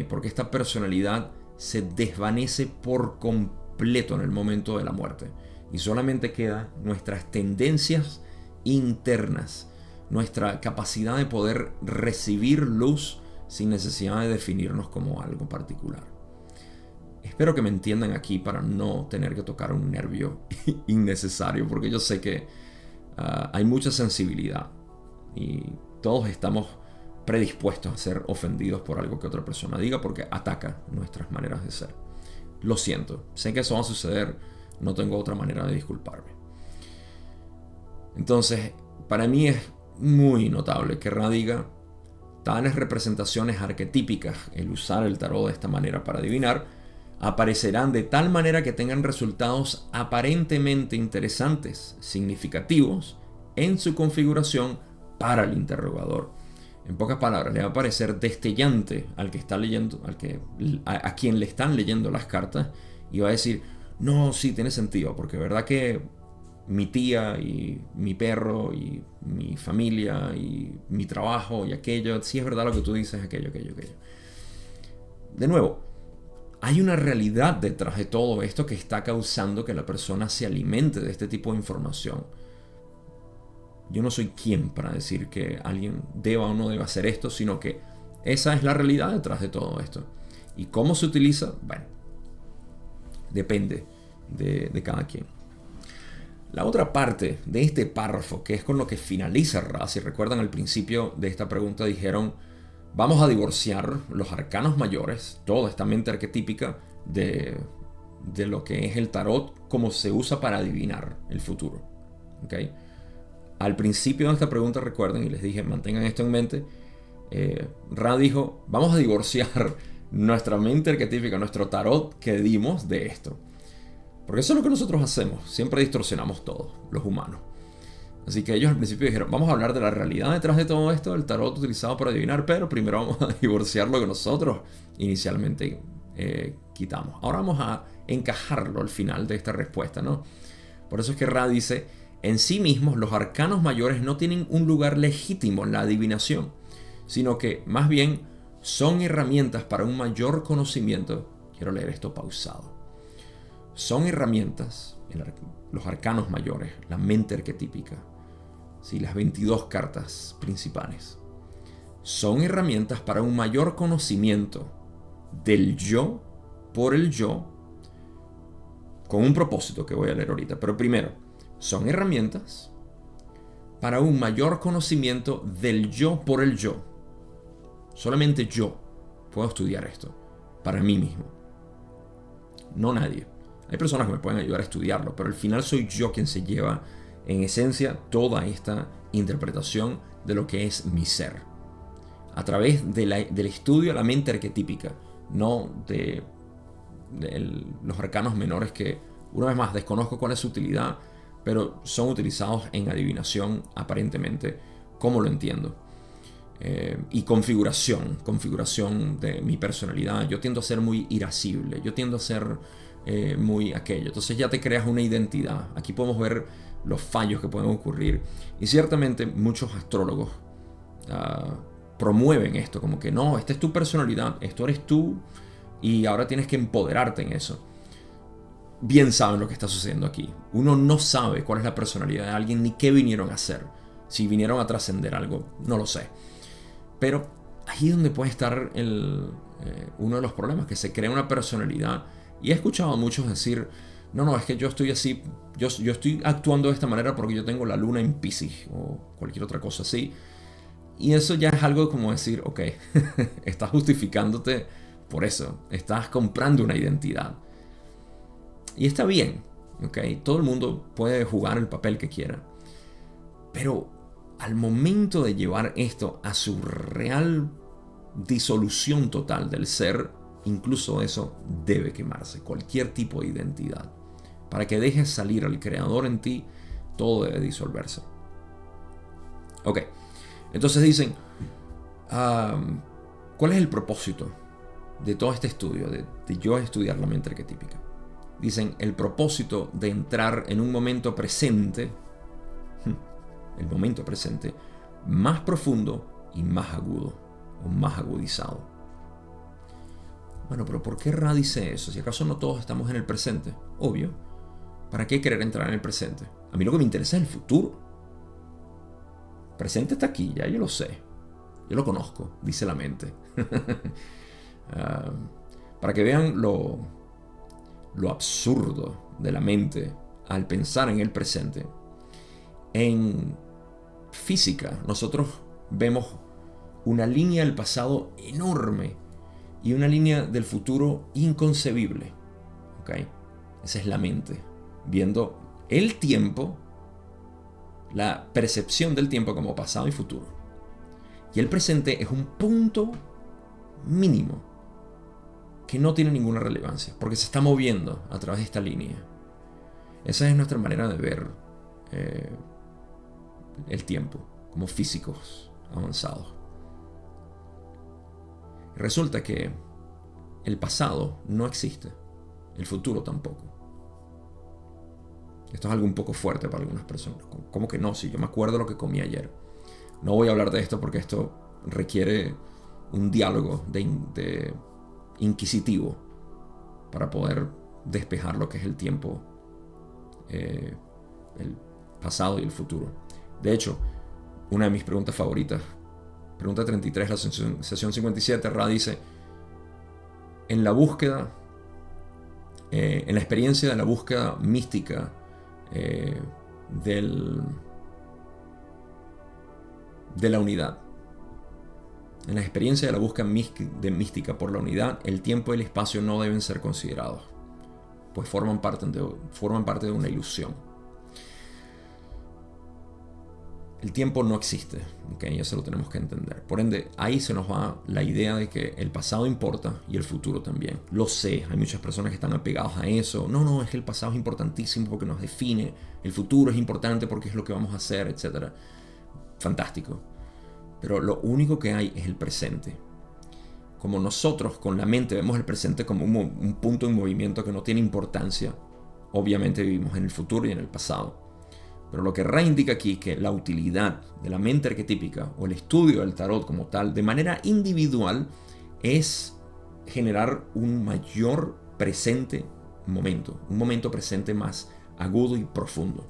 Porque esta personalidad se desvanece por completo en el momento de la muerte y solamente quedan nuestras tendencias internas, nuestra capacidad de poder recibir luz sin necesidad de definirnos como algo particular. Espero que me entiendan aquí para no tener que tocar un nervio innecesario, porque yo sé que ah, hay mucha sensibilidad y todos estamos predispuestos a ser ofendidos por algo que otra persona diga porque ataca nuestras maneras de ser. Lo siento, sé que eso va a suceder no tengo otra manera de disculparme. Entonces, para mí es muy notable que radiga tales representaciones arquetípicas, el usar el tarot de esta manera para adivinar, aparecerán de tal manera que tengan resultados aparentemente interesantes, significativos, en su configuración para el interrogador. En pocas palabras, le va a parecer destellante al que está leyendo, al que, a quien le están leyendo las cartas, y va a decir, no, sí, tiene sentido, porque verdad que mi tía y mi perro y mi familia y mi trabajo y aquello, sí es verdad lo que tú dices, aquello, aquello, aquello. De nuevo, hay una realidad detrás de todo esto que está causando que la persona se alimente de este tipo de información. Yo no soy quien para decir que alguien deba o no deba hacer esto, sino que esa es la realidad detrás de todo esto. ¿Y cómo se utiliza? Bueno, depende de, cada quien. La otra parte de este párrafo, que es con lo que finaliza Ra, si recuerdan al principio de esta pregunta dijeron, vamos a divorciar los arcanos mayores, toda esta mente arquetípica de, de lo que es el tarot, como se usa para adivinar el futuro. ¿Okay? Al principio de esta pregunta, recuerden, y les dije, mantengan esto en mente, eh, Ra dijo, vamos a divorciar nuestra mente arquetípica, nuestro tarot que dimos de esto. Porque eso es lo que nosotros hacemos, siempre distorsionamos todo, los humanos. Así que ellos al principio dijeron, vamos a hablar de la realidad detrás de todo esto, el tarot utilizado para adivinar, pero primero vamos a divorciar lo que nosotros inicialmente eh, quitamos. Ahora vamos a encajarlo al final de esta respuesta, ¿no? Por eso es que Ra dice, En sí mismos, los arcanos mayores no tienen un lugar legítimo en la adivinación, sino que más bien son herramientas para un mayor conocimiento. Quiero leer esto pausado. Son herramientas, los arcanos mayores, la mente arquetípica, ¿sí? las 22 cartas principales. Son herramientas para un mayor conocimiento del yo por el yo con un propósito que voy a leer ahorita. Pero primero, son herramientas para un mayor conocimiento del yo por el yo. Solamente yo puedo estudiar esto para mí mismo. No nadie. Hay personas que me pueden ayudar a estudiarlo, pero al final soy yo quien se lleva en esencia toda esta interpretación de lo que es mi ser. A través del estudio de la mente arquetípica, no de los arcanos menores que, una vez más, desconozco cuál es su utilidad, pero son utilizados en adivinación aparentemente, como lo entiendo. Eh, y configuración, configuración de mi personalidad. Yo tiendo a ser muy irascible, yo tiendo a ser eh, muy aquello. Entonces ya te creas una identidad. Aquí podemos ver los fallos que pueden ocurrir. Y ciertamente muchos astrólogos ah, promueven esto, como que no, esta es tu personalidad, esto eres tú y ahora tienes que empoderarte en eso. Bien saben lo que está sucediendo aquí. Uno no sabe cuál es la personalidad de alguien ni qué vinieron a hacer. Si vinieron a trascender algo, no lo sé. Pero ahí es donde puede estar el, eh, uno de los problemas, que se crea una personalidad. Y he escuchado a muchos decir, no, no, es que yo estoy así, yo, yo estoy actuando de esta manera porque yo tengo la luna en Pisces o cualquier otra cosa así. Y eso ya es algo como decir, ok, estás justificándote por eso, estás comprando una identidad. Y está bien, ¿ok? Todo el mundo puede jugar el papel que quiera. Pero al momento de llevar esto a su real disolución total del ser, incluso eso debe quemarse, cualquier tipo de identidad. Para que dejes salir al creador en ti, todo debe disolverse. Ok, entonces dicen, ¿cuál es el propósito de todo este estudio, de, yo estudiar la mente arquetípica. Dicen, el propósito de entrar en un momento presente, el momento presente, más profundo y más agudo, o más agudizado. Bueno, pero ¿por qué Ra dice eso? Si acaso no todos estamos en el presente, obvio. ¿Para qué querer entrar en el presente? A mí lo que me interesa es el futuro. presente está aquí, ya yo lo sé. Yo lo conozco, dice la mente. Ah, para que vean lo, lo absurdo de la mente al pensar en el presente. En física, nosotros vemos una línea del pasado enorme y una línea del futuro inconcebible. ¿Okay? Esa es la mente, viendo el tiempo, la percepción del tiempo como pasado y futuro. Y el presente es un punto mínimo que no tiene ninguna relevancia, porque se está moviendo a través de esta línea. Esa es nuestra manera de ver eh, el tiempo, como físicos avanzados. Resulta que el pasado no existe, el futuro tampoco. Esto es algo un poco fuerte para algunas personas. ¿Cómo que no? Si yo me acuerdo lo que comí ayer. No voy a hablar de esto porque esto requiere un diálogo de inquisitivo para poder despejar lo que es el tiempo, eh, el pasado y el futuro. De hecho, una de mis preguntas favoritas, pregunta 33, la sesión, 57, Ra dice, en la búsqueda, eh, en la experiencia de la búsqueda mística eh, del, de la unidad, en la experiencia de la búsqueda de mística por la unidad, el tiempo y el espacio no deben ser considerados, pues forman parte de, forman parte de una ilusión. El tiempo no existe, ¿okay? eso lo tenemos que entender. Por ende, ahí se nos va la idea de que el pasado importa y el futuro también. Lo sé, hay muchas personas que están apegadas a eso. No, no, es que el pasado es importantísimo porque nos define, el futuro es importante porque es lo que vamos a hacer, etc. Fantástico pero lo único que hay es el presente. Como nosotros con la mente vemos el presente como un, punto en movimiento que no tiene importancia, obviamente vivimos en el futuro y en el pasado. Pero lo que Ra indica aquí es que la utilidad de la mente arquetípica o el estudio del tarot como tal, de manera individual, es generar un mayor presente momento, un momento presente más agudo y profundo.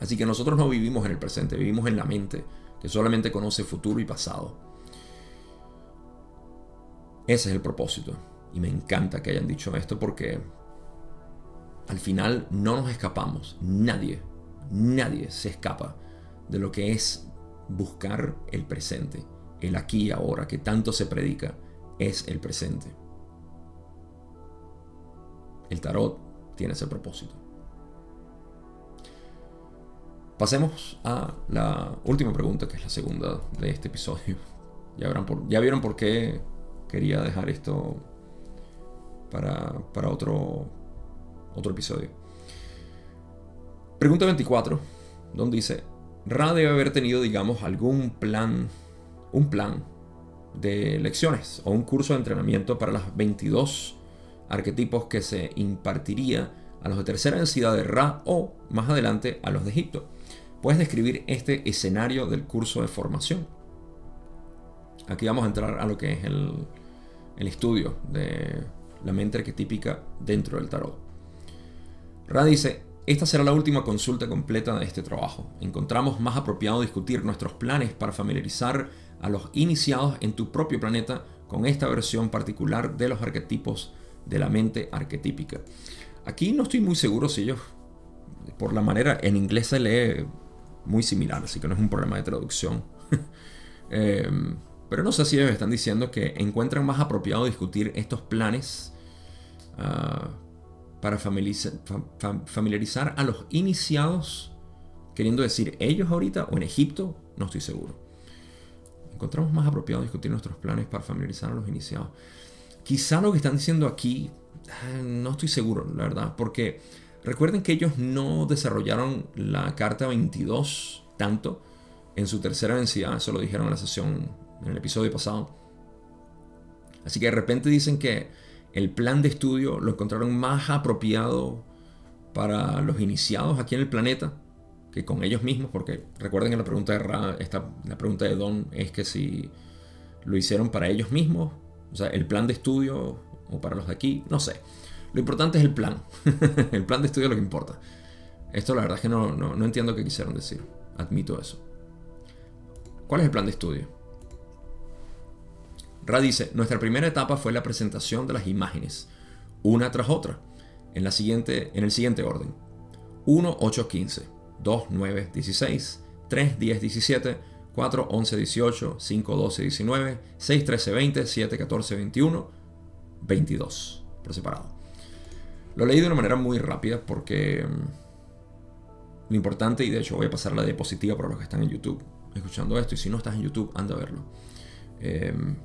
Así que nosotros no vivimos en el presente, vivimos en la mente, que solamente conoce futuro y pasado. Ese es el propósito. Y me encanta que hayan dicho esto porque al final no nos escapamos. Nadie, nadie se escapa de lo que es buscar el presente. El aquí y ahora que tanto se predica es el presente. El tarot tiene ese propósito. Pasemos a la última pregunta, que es la segunda de este episodio. Ya, por, ya vieron por qué quería dejar esto para, para otro, otro episodio. Pregunta 24, donde dice, Ra debe haber tenido, digamos, algún plan, un plan de lecciones o un curso de entrenamiento para las 22 arquetipos que se impartiría a los de tercera densidad de Ra o, más adelante, a los de Egipto. Puedes describir este escenario del curso de formación. Aquí vamos a entrar a lo que es el, el estudio de la mente arquetípica dentro del tarot. Ra dice, esta será la última consulta completa de este trabajo. Encontramos más apropiado discutir nuestros planes para familiarizar a los iniciados en tu propio planeta con esta versión particular de los arquetipos de la mente arquetípica. Aquí no estoy muy seguro si ellos, por la manera, en inglés se lee muy similar, así que no es un problema de traducción. Em, pero no sé si ellos están diciendo que encuentran más apropiado discutir estos planes ah, para familiarizar a los iniciados, queriendo decir ellos ahorita o en Egipto, no estoy seguro. Encontramos más apropiado discutir nuestros planes para familiarizar a los iniciados. Quizá lo que están diciendo aquí, ah, no estoy seguro, la verdad, porque recuerden que ellos no desarrollaron la carta 22 tanto en su tercera densidad, eso lo dijeron en la sesión, en el episodio pasado. Así que de repente dicen que el plan de estudio lo encontraron más apropiado para los iniciados aquí en el planeta que con ellos mismos, porque recuerden que la pregunta de la pregunta de Don es que si lo hicieron para ellos mismos o sea, el plan de estudio o para los de aquí, no sé. Lo importante es el plan. el plan de estudio es lo que importa. Esto la verdad es que no, no, entiendo qué quisieron decir. Admito eso. ¿Cuál es el plan de estudio? Ra dice, nuestra primera etapa fue la presentación de las imágenes, una tras otra, en, la siguiente, en el siguiente orden. 1, 8, 15, 2, 9, 16, 3, 10, 17, 4, 11, 18, 5, 12, 19, 6, 13, 20, 7, 14, 21, 22 por separado. Lo leí de una manera muy rápida porque mm, lo importante, y de hecho voy a pasar la diapositiva para los que están en YouTube escuchando esto, y si no estás en YouTube, anda a verlo. Em,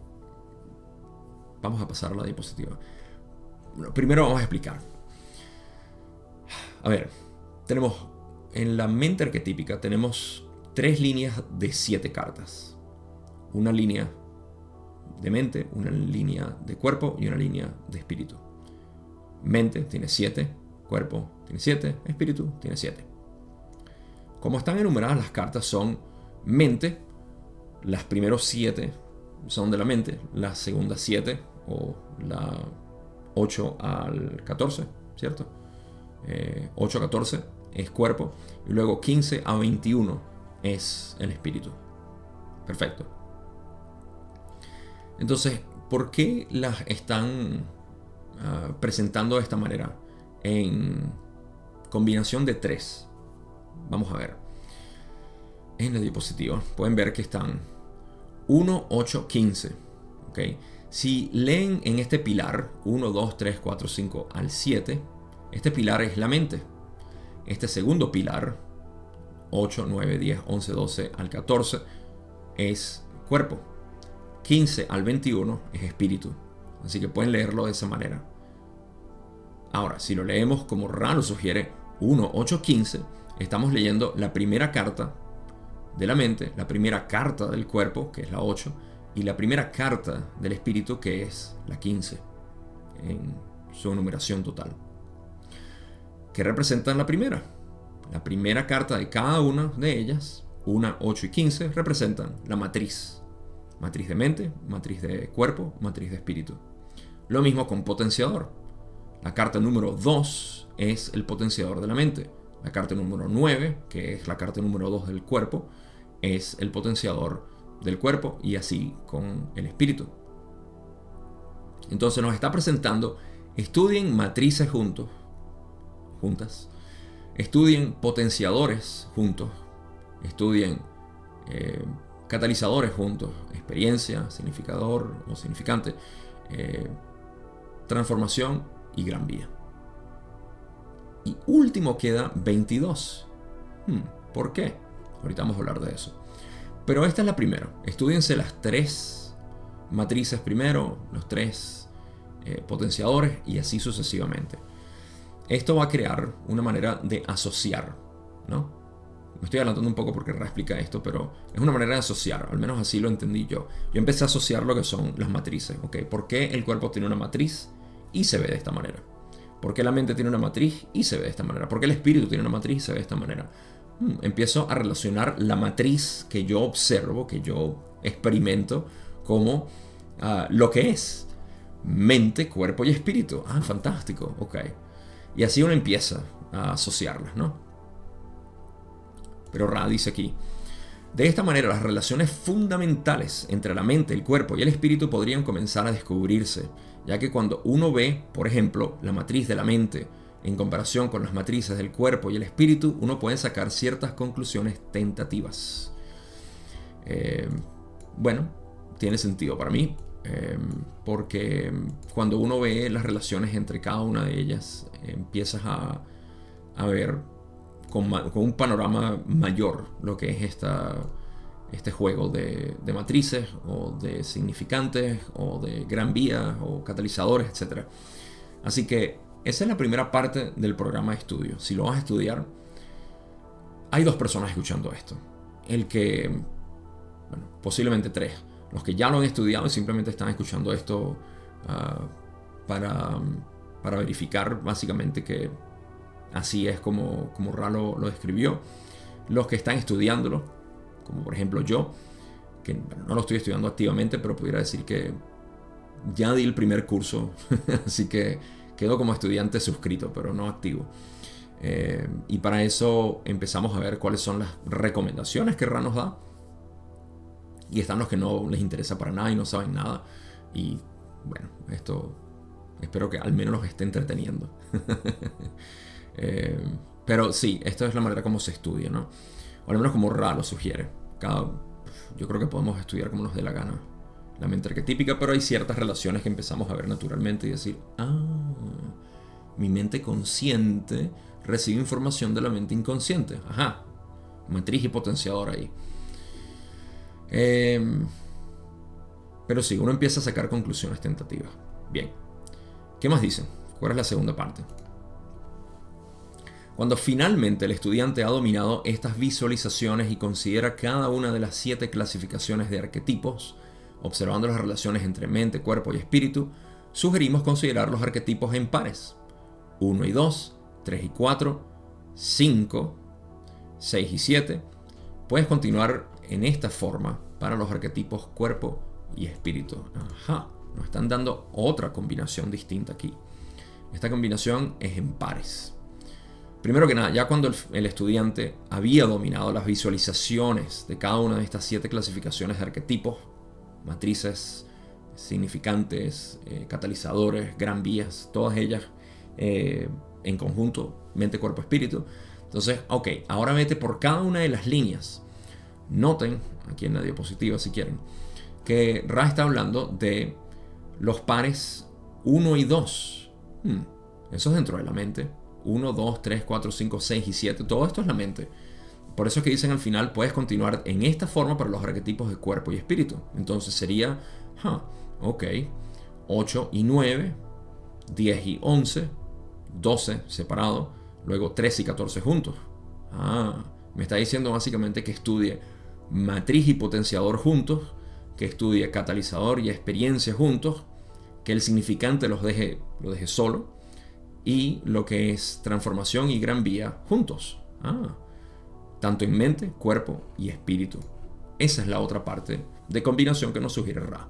vamos a pasar a la diapositiva. primero vamos a explicar. A ver, tenemos en la mente arquetípica tenemos tres líneas de siete cartas. Una línea de mente, una línea de cuerpo y una línea de espíritu. Mente tiene siete, cuerpo tiene siete, espíritu tiene siete. Como están enumeradas las cartas son mente, las primeros siete son de la mente, las segundas siete o la 8 al 14, ¿cierto? 8 a 14 es cuerpo y luego 15 a 21 es el espíritu. Perfecto. Entonces, ¿por qué las están ah, presentando de esta manera? En combinación de tres. Vamos a ver. En la diapositiva pueden ver que están 1, 8, 15. Si leen en este pilar 1, 2, 3, 4, 5 al 7, este pilar es la mente. Este segundo pilar 8, 9, 10, 11, 12 al 14 es cuerpo. 15 al 21 es espíritu. Así que pueden leerlo de esa manera. Ahora, si lo leemos como Rano sugiere, 1, 8, 15, estamos leyendo la primera carta de la mente, la primera carta del cuerpo, que es la 8, y la primera carta del espíritu, que es la 15, en su numeración total. ¿Qué representan la primera? La primera carta de cada una de ellas, 1, 8 y 15, representan la matriz. Matriz de mente, matriz de cuerpo, matriz de espíritu. Lo mismo con potenciador. La carta número 2 es el potenciador de la mente. La carta número 9, que es la carta número 2 del cuerpo, es el potenciador del cuerpo y así con el espíritu. Entonces nos está presentando, estudien matrices juntos, juntas, estudien potenciadores juntos, estudien eh, catalizadores juntos, experiencia, significador o significante, eh, transformación y gran vía. Y último queda 22. Hmm, ¿Por qué? Ahorita vamos a hablar de eso. Pero esta es la primera. Estudiense las tres matrices primero, los tres eh, potenciadores y así sucesivamente. Esto va a crear una manera de asociar, ¿no? Me estoy adelantando un poco porque explica esto, pero es una manera de asociar, al menos así lo entendí yo. Yo empecé a asociar lo que son las matrices, ¿ok? ¿Por qué el cuerpo tiene una matriz y se ve de esta manera? ¿Por qué la mente tiene una matriz y se ve de esta manera? ¿Por qué el espíritu tiene una matriz y se ve de esta manera? Hmm, empiezo a relacionar la matriz que yo observo, que yo experimento, como ah, lo que es mente, cuerpo y espíritu. Ah, fantástico, ok. Y así uno empieza a asociarlas, ¿no? Pero Ra dice aquí, de esta manera las relaciones fundamentales entre la mente, el cuerpo y el espíritu podrían comenzar a descubrirse ya que cuando uno ve, por ejemplo, la matriz de la mente en comparación con las matrices del cuerpo y el espíritu, uno puede sacar ciertas conclusiones tentativas. Eh, bueno, tiene sentido para mí, eh, porque cuando uno ve las relaciones entre cada una de ellas, empiezas a, ver con, un panorama mayor lo que es esta este juego de, matrices o de significantes o de gran vía o catalizadores, etc. Así que esa es la primera parte del programa de estudio. Si lo vas a estudiar, hay dos personas escuchando esto. El que, bueno, posiblemente tres. Los que ya lo han estudiado y simplemente están escuchando esto ah, para, para verificar básicamente que así es como, como Ralo lo describió. Los que están estudiándolo como por ejemplo yo, que no lo estoy estudiando activamente, pero pudiera decir que ya di el primer curso, así que quedo como estudiante suscrito, pero no activo. Eh, y para eso empezamos a ver cuáles son las recomendaciones que RA nos da. Y están los que no les interesa para nada y no saben nada. Y bueno, esto espero que al menos los esté entreteniendo. Eh, pero sí, esta es la manera como se estudia, ¿no? O al menos como Ra lo sugiere. Cada, yo creo que podemos estudiar como nos dé la gana la mente arquetípica, pero hay ciertas relaciones que empezamos a ver naturalmente y decir, ah, mi mente consciente recibe información de la mente inconsciente. Ajá, matriz y potenciador ahí. Em, pero sí, uno empieza a sacar conclusiones tentativas. Bien, ¿qué más dicen? ¿Cuál es la segunda parte? Cuando finalmente el estudiante ha dominado estas visualizaciones y considera cada una de las siete clasificaciones de arquetipos, observando las relaciones entre mente, cuerpo y espíritu, sugerimos considerar los arquetipos en pares. 1 y 2, 3 y 4, 5, 6 y 7. Puedes continuar en esta forma para los arquetipos cuerpo y espíritu. Ajá, nos están dando otra combinación distinta aquí. Esta combinación es en pares. Primero que nada, ya cuando el, estudiante había dominado las visualizaciones de cada una de estas siete clasificaciones de arquetipos, matrices, significantes, eh, catalizadores, gran vías, todas ellas eh, en conjunto, mente, cuerpo, espíritu. Entonces, ok, ahora mete por cada una de las líneas. Noten, aquí en la diapositiva si quieren, que Ra está hablando de los pares 1 y 2. Hmm, eso es dentro de la mente 1, 2, 3, 4, 5, 6 y 7. Todo esto es la mente. Por eso es que dicen al final, puedes continuar en esta forma para los arquetipos de cuerpo y espíritu. Entonces sería, ok, 8 y 9, 10 y 11, 12 separado, luego 13 y 14 juntos. Ah, me está diciendo básicamente que estudie matriz y potenciador juntos, que estudie catalizador y experiencia juntos, que el significante los deje, lo deje solo y lo que es transformación y gran vía juntos. Ah, tanto en mente, cuerpo y espíritu. Esa es la otra parte de combinación que nos sugiere Ra.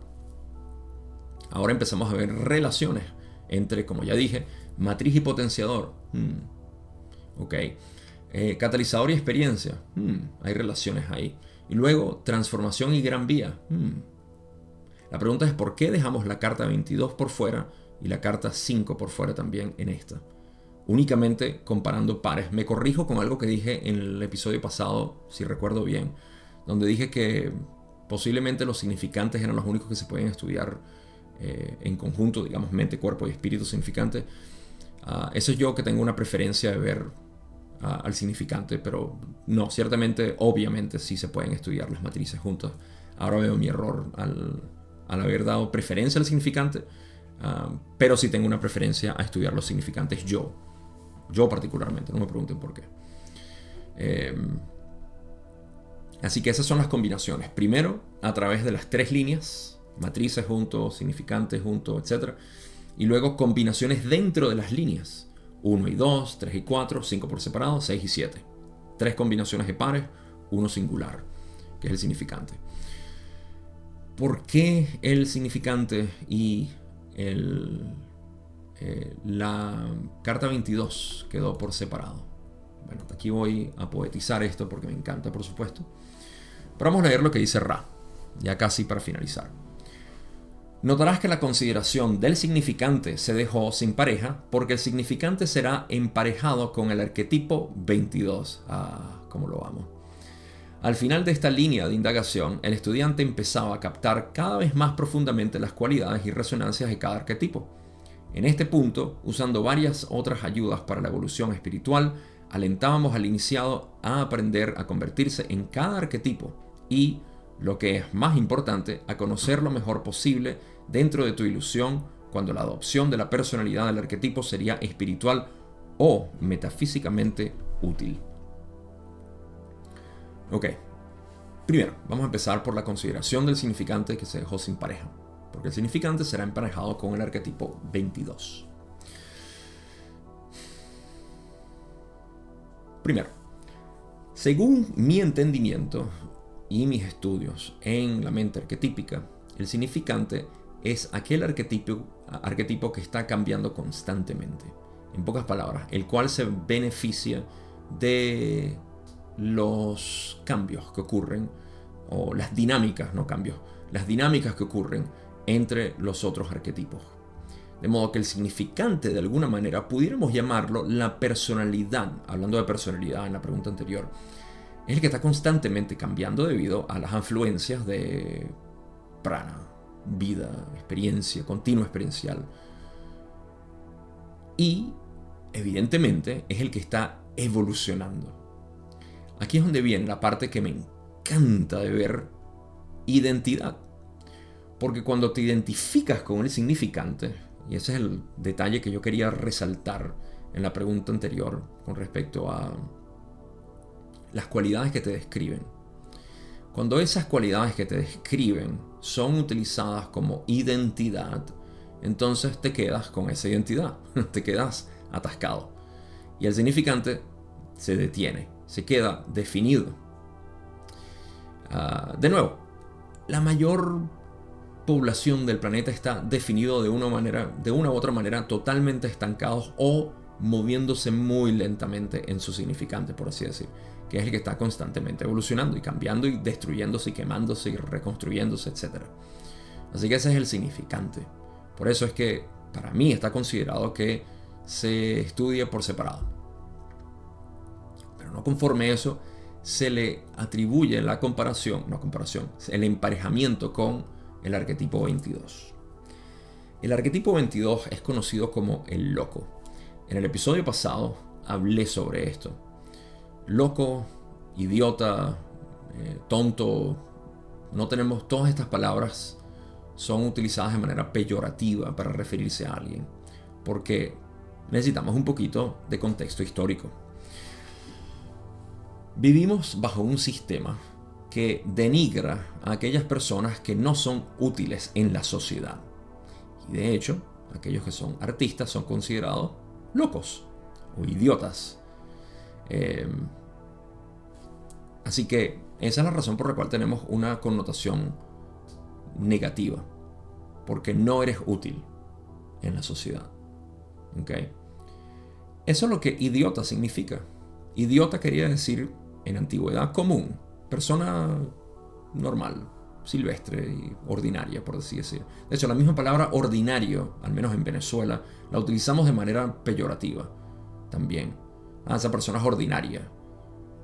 Ahora empezamos a ver relaciones entre, como ya dije, matriz y potenciador. Hmm. Eh, catalizador y experiencia. Hmm. Hay relaciones ahí. Y luego, transformación y gran vía. Hmm. La pregunta es por qué dejamos la carta 22 por fuera y la carta 5 por fuera también en esta. Únicamente comparando pares. Me corrijo con algo que dije en el episodio pasado, si recuerdo bien, donde dije que posiblemente los significantes eran los únicos que se pueden estudiar eh, en conjunto, digamos, mente, cuerpo y espíritu significante. Uh, eso es yo que tengo una preferencia de ver ah, al significante, pero no, ciertamente, obviamente sí se pueden estudiar las matrices juntas. Ahora veo mi error al, al haber dado preferencia al significante, ah, pero sí tengo una preferencia a estudiar los significantes yo. Yo particularmente, no me pregunten por qué. Em, así que esas son las combinaciones. Primero, a través de las tres líneas, matrices juntos, significantes juntos, etc. Y luego combinaciones dentro de las líneas. 1 y 2, 3 y 4, 5 por separado, 6 y 7. Tres combinaciones de pares, uno singular, que es el significante. ¿Por qué el significante y el, eh, la carta 22 quedó por separado? Bueno, aquí voy a poetizar esto porque me encanta, por supuesto. Pero vamos a leer lo que dice Ra, ya casi para finalizar. Notarás que la consideración del significante se dejó sin pareja porque el significante será emparejado con el arquetipo 22. Ah, como lo amo. Al final de esta línea de indagación, el estudiante empezaba a captar cada vez más profundamente las cualidades y resonancias de cada arquetipo. En este punto, usando varias otras ayudas para la evolución espiritual, alentábamos al iniciado a aprender a convertirse en cada arquetipo y, lo que es más importante, a conocer lo mejor posible dentro de tu ilusión cuando la adopción de la personalidad del arquetipo sería espiritual o metafísicamente útil. Ok, primero vamos a empezar por la consideración del significante que se dejó sin pareja, porque el significante será emparejado con el arquetipo 22. Primero, según mi entendimiento y mis estudios en la mente arquetípica, el significante es aquel arquetipo, arquetipo que está cambiando constantemente. En pocas palabras, el cual se beneficia de los cambios que ocurren, o las dinámicas, no cambios, las dinámicas que ocurren entre los otros arquetipos. De modo que el significante, de alguna manera, pudiéramos llamarlo la personalidad, hablando de personalidad en la pregunta anterior, es el que está constantemente cambiando debido a las influencias de prana, vida, experiencia, continua experiencial. Y, evidentemente, es el que está evolucionando. Aquí es donde viene la parte que me encanta de ver identidad. Porque cuando te identificas con el significante, y ese es el detalle que yo quería resaltar en la pregunta anterior con respecto a las cualidades que te describen. Cuando esas cualidades que te describen son utilizadas como identidad, entonces te quedas con esa identidad, te quedas atascado. Y el significante se detiene, se queda definido. Ah, de nuevo, la mayor población del planeta está definido de una manera, de una u otra manera, totalmente estancados o moviéndose muy lentamente en su significante, por así decir que es el que está constantemente evolucionando y cambiando y destruyéndose y quemándose y reconstruyéndose, etc. Así que ese es el significante. Por eso es que para mí está considerado que se estudia por separado. Pero no conforme eso, se le atribuye la comparación, no comparación, el emparejamiento con el arquetipo 22. El arquetipo 22 es conocido como el loco. En el episodio pasado hablé sobre esto loco, idiota, eh, tonto. No tenemos todas estas palabras son utilizadas de manera peyorativa para referirse a alguien, porque necesitamos un poquito de contexto histórico. Vivimos bajo un sistema que denigra a aquellas personas que no son útiles en la sociedad. Y de hecho, aquellos que son artistas son considerados locos o idiotas. Eh, Así que esa es la razón por la cual tenemos una connotación negativa. Porque no eres útil en la sociedad. Eso es lo que idiota significa. Idiota quería decir en antigüedad común, persona normal, silvestre y ordinaria, por así. De hecho, la misma palabra ordinario, al menos en Venezuela, la utilizamos de manera peyorativa también. Ah, esa persona es ordinaria.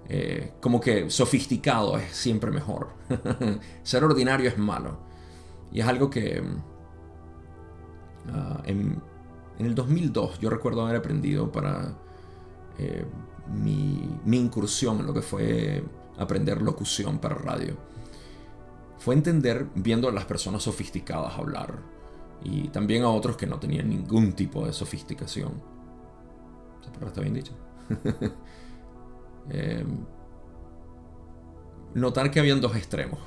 Eh, como que sofisticado es siempre mejor. Ser ordinario es malo. Y es algo que ah, en, el 2002 yo recuerdo haber aprendido para eh, mi, mi incursión en lo que fue aprender locución para radio fue entender viendo a las personas sofisticadas hablar y también a otros que no tenían ningún tipo de sofisticación. está bien dicho. Em, notar que habían dos extremos.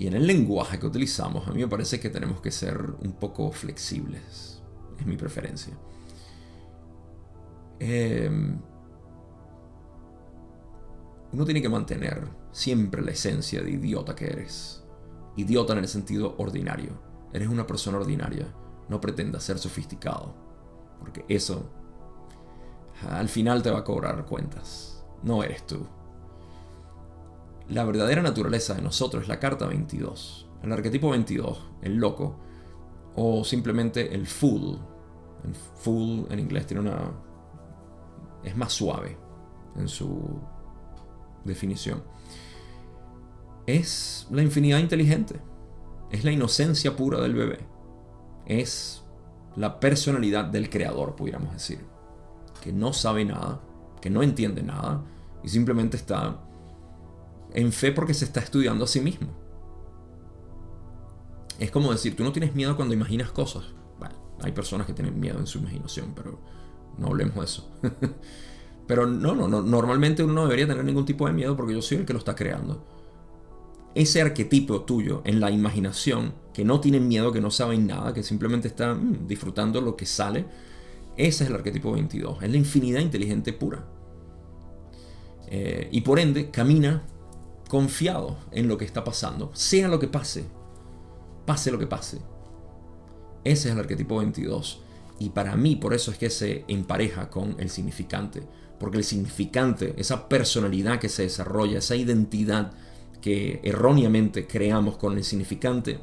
Y en el lenguaje que utilizamos, a mí me parece que tenemos que ser un poco flexibles. Es mi preferencia. Eh, uno tiene que mantener siempre la esencia de idiota que eres. Idiota en el sentido ordinario. Eres una persona ordinaria. No pretendas ser sofisticado. Porque eso al final te va a cobrar cuentas. No eres tú. La verdadera naturaleza de nosotros es la carta 22. El arquetipo 22, el loco, o simplemente el fool. El fool en inglés tiene una... es más suave en su definición, es la infinidad inteligente, es la inocencia pura del bebé, es la personalidad del creador, pudiéramos decir, que no sabe nada, que no entiende nada y simplemente está en fe porque se está estudiando a sí mismo. Es como decir, tú no tienes miedo cuando imaginas cosas. Bueno, hay personas que tienen miedo en su imaginación, pero no hablemos de eso. Pero no, no, no, normalmente uno no debería tener ningún tipo de miedo porque yo soy el que lo está creando. Ese arquetipo tuyo en la imaginación, que no tiene miedo, que no sabe nada, que simplemente está mm, disfrutando lo que sale, ese es el arquetipo 22. Es la infinidad inteligente pura. Eh, y por ende camina confiado en lo que está pasando, sea lo que pase, pase lo que pase. Ese es el arquetipo 22. Y para mí, por eso es que se empareja con el significante porque el significante, esa personalidad que se desarrolla, esa identidad que erróneamente creamos con el significante,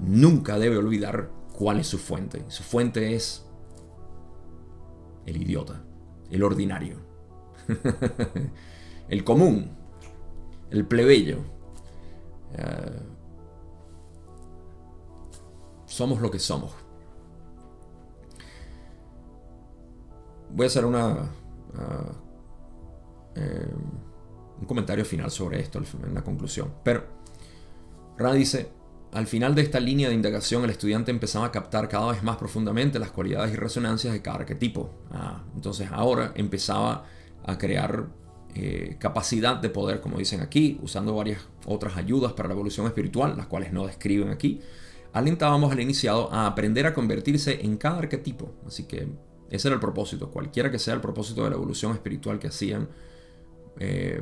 nunca debe olvidar cuál es su fuente. Su fuente es el idiota, el ordinario, el común, el plebeyo. Eh, somos lo que somos. Voy a hacer una, Eh, un comentario final sobre esto en la conclusión. Pero Ra dice, al final de esta línea de indagación el estudiante empezaba a captar cada vez más profundamente las cualidades y resonancias de cada arquetipo. Ah, entonces ahora empezaba a crear eh, capacidad de poder, como dicen aquí, usando varias otras ayudas para la evolución espiritual, las cuales no describen aquí. Alentábamos al iniciado a aprender a convertirse en cada arquetipo. Así que ese era el propósito, cualquiera que sea el propósito de la evolución espiritual que hacían. Eh,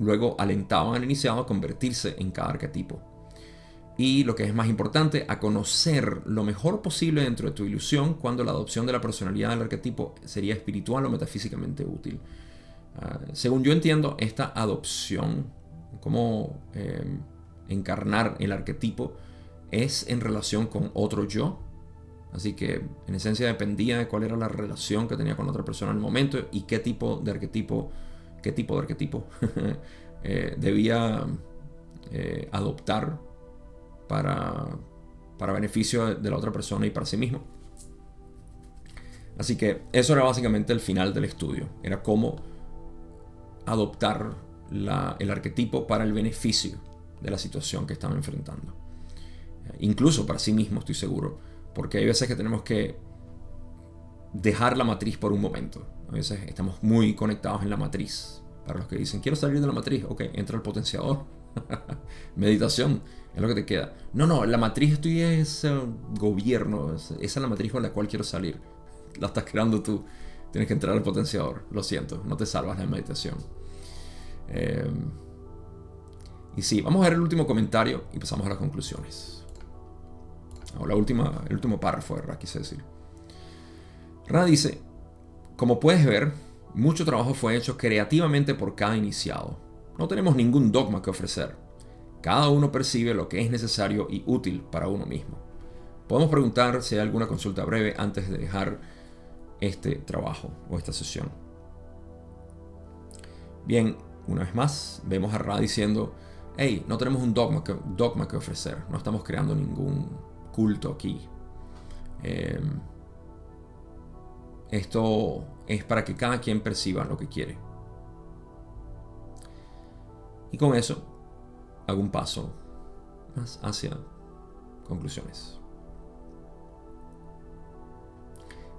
luego alentaban al iniciado a convertirse en cada arquetipo. Y lo que es más importante, a conocer lo mejor posible dentro de tu ilusión cuando la adopción de la personalidad del arquetipo sería espiritual o metafísicamente útil. Ah, según yo entiendo, esta adopción, como eh, encarnar el arquetipo, es en relación con otro yo, Así que en esencia dependía de cuál era la relación que tenía con otra persona en el momento y qué tipo de arquetipo, qué tipo de arquetipo eh, debía eh, adoptar para, para beneficio de la otra persona y para sí mismo. Así que eso era básicamente el final del estudio. Era cómo adoptar el arquetipo para el beneficio de la situación que estaba enfrentando. Incluso para sí mismo, estoy seguro porque hay veces que tenemos que dejar la matriz por un momento. A veces estamos muy conectados en la matriz. Para los que dicen, quiero salir de la matriz, ok, entra el potenciador. Meditación, es lo que te queda. No, no, la matriz estoy es el gobierno, esa es la matriz con la cual quiero salir. La estás creando tú. Tienes que entrar al potenciador, lo siento, no te salvas de la meditación. Em, y sí, vamos a ver el último comentario y pasamos a las conclusiones. O la última, el último párrafo de Ra, quise decir. Ra dice, como puedes ver, mucho trabajo fue hecho creativamente por cada iniciado. No tenemos ningún dogma que ofrecer. Cada uno percibe lo que es necesario y útil para uno mismo. Podemos preguntar si hay alguna consulta breve antes de dejar este trabajo o esta sesión. Bien, una vez más, vemos a Ra diciendo, hey, no tenemos un dogma que, dogma que ofrecer, no estamos creando ningún aquí. Em, esto es para que cada quien perciba lo que quiere. Y con eso hago un paso más hacia conclusiones.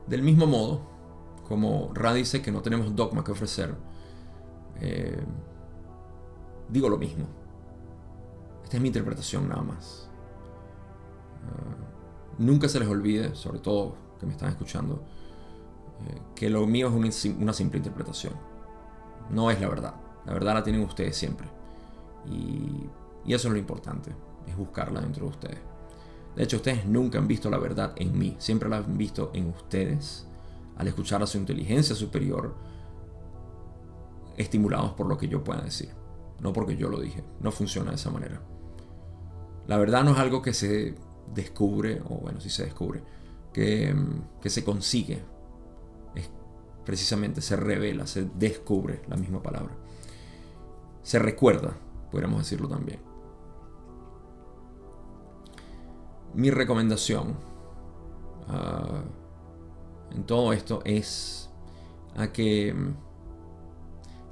Del mismo modo, como Ra dice que no tenemos dogma que ofrecer, eh, digo lo mismo. Esta es mi interpretación nada más. Nunca se les olvide, sobre todo que me están escuchando, eh, que lo mío es una, simple interpretación. No es la verdad. La verdad la tienen ustedes siempre. Y, y eso es lo importante, es buscarla dentro de ustedes. De hecho, ustedes nunca han visto la verdad en mí, siempre la han visto en ustedes al escuchar a su inteligencia superior, estimulados por lo que yo pueda decir, no porque yo lo dije. No funciona de esa manera. La verdad no es algo que se descubre, o bueno, si se descubre, que, que se consigue. Es precisamente se revela, se descubre la misma palabra. Se recuerda, podríamos decirlo también. Mi recomendación ah, en todo esto es a que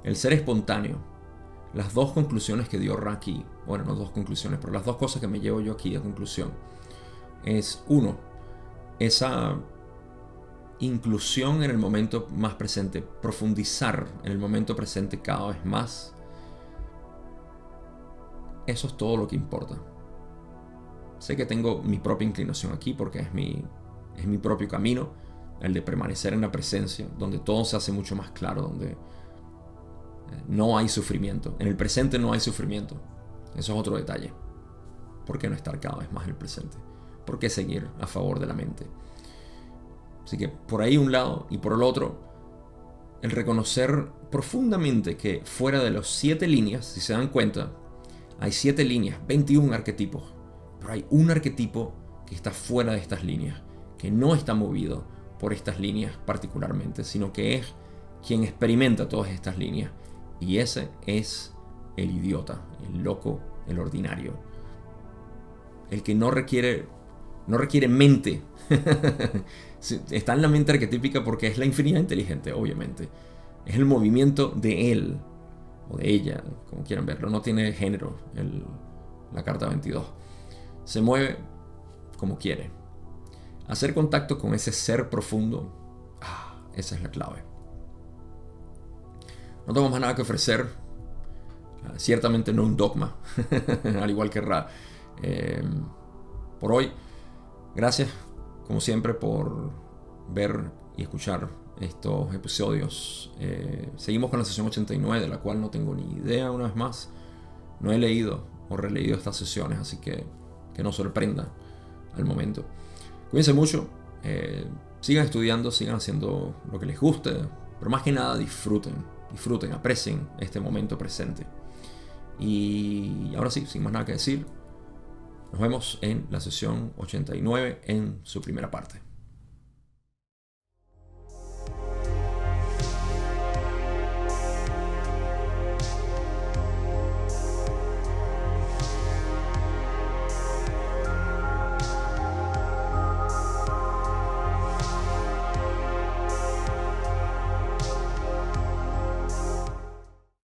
el ser espontáneo, las dos conclusiones que dio Raki, bueno, no dos conclusiones, pero las dos cosas que me llevo yo aquí a conclusión, es uno, esa inclusión en el momento más presente, profundizar en el momento presente cada vez más. Eso es todo lo que importa. Sé que tengo mi propia inclinación aquí porque es mi, es mi propio camino, el de permanecer en la presencia, donde todo se hace mucho más claro, donde no hay sufrimiento. En el presente no hay sufrimiento. Eso es otro detalle. ¿Por qué no estar cada vez más en el presente? ¿Por qué seguir a favor de la mente? Así que por ahí un lado y por el otro, el reconocer profundamente que fuera de los siete líneas, si se dan cuenta, hay siete líneas, 21 arquetipos, pero hay un arquetipo que está fuera de estas líneas, que no está movido por estas líneas particularmente, sino que es quien experimenta todas estas líneas y ese es el idiota, el loco, el ordinario. El que no requiere, no requiere mente. Está en la mente arquetípica porque es la infinidad inteligente, obviamente. Es el movimiento de él o de ella, como quieran verlo. No tiene género la carta 22. Se mueve como quiere. Hacer contacto con ese ser profundo, ah, esa es la clave. No tengo más nada que ofrecer. Ciertamente no un dogma, al igual que Ra. Eh, por hoy, gracias como siempre por ver y escuchar estos episodios. Eh, seguimos con la sesión 89, de la cual no tengo ni idea una vez más. No he leído o releído estas sesiones, así que que no sorprenda al momento. Cuídense mucho, eh, sigan estudiando, sigan haciendo lo que les guste, pero más que nada disfruten disfruten, aprecien este momento presente. Y ahora sí, sin más nada que decir, nos vemos en la sesión 89 en su primera parte.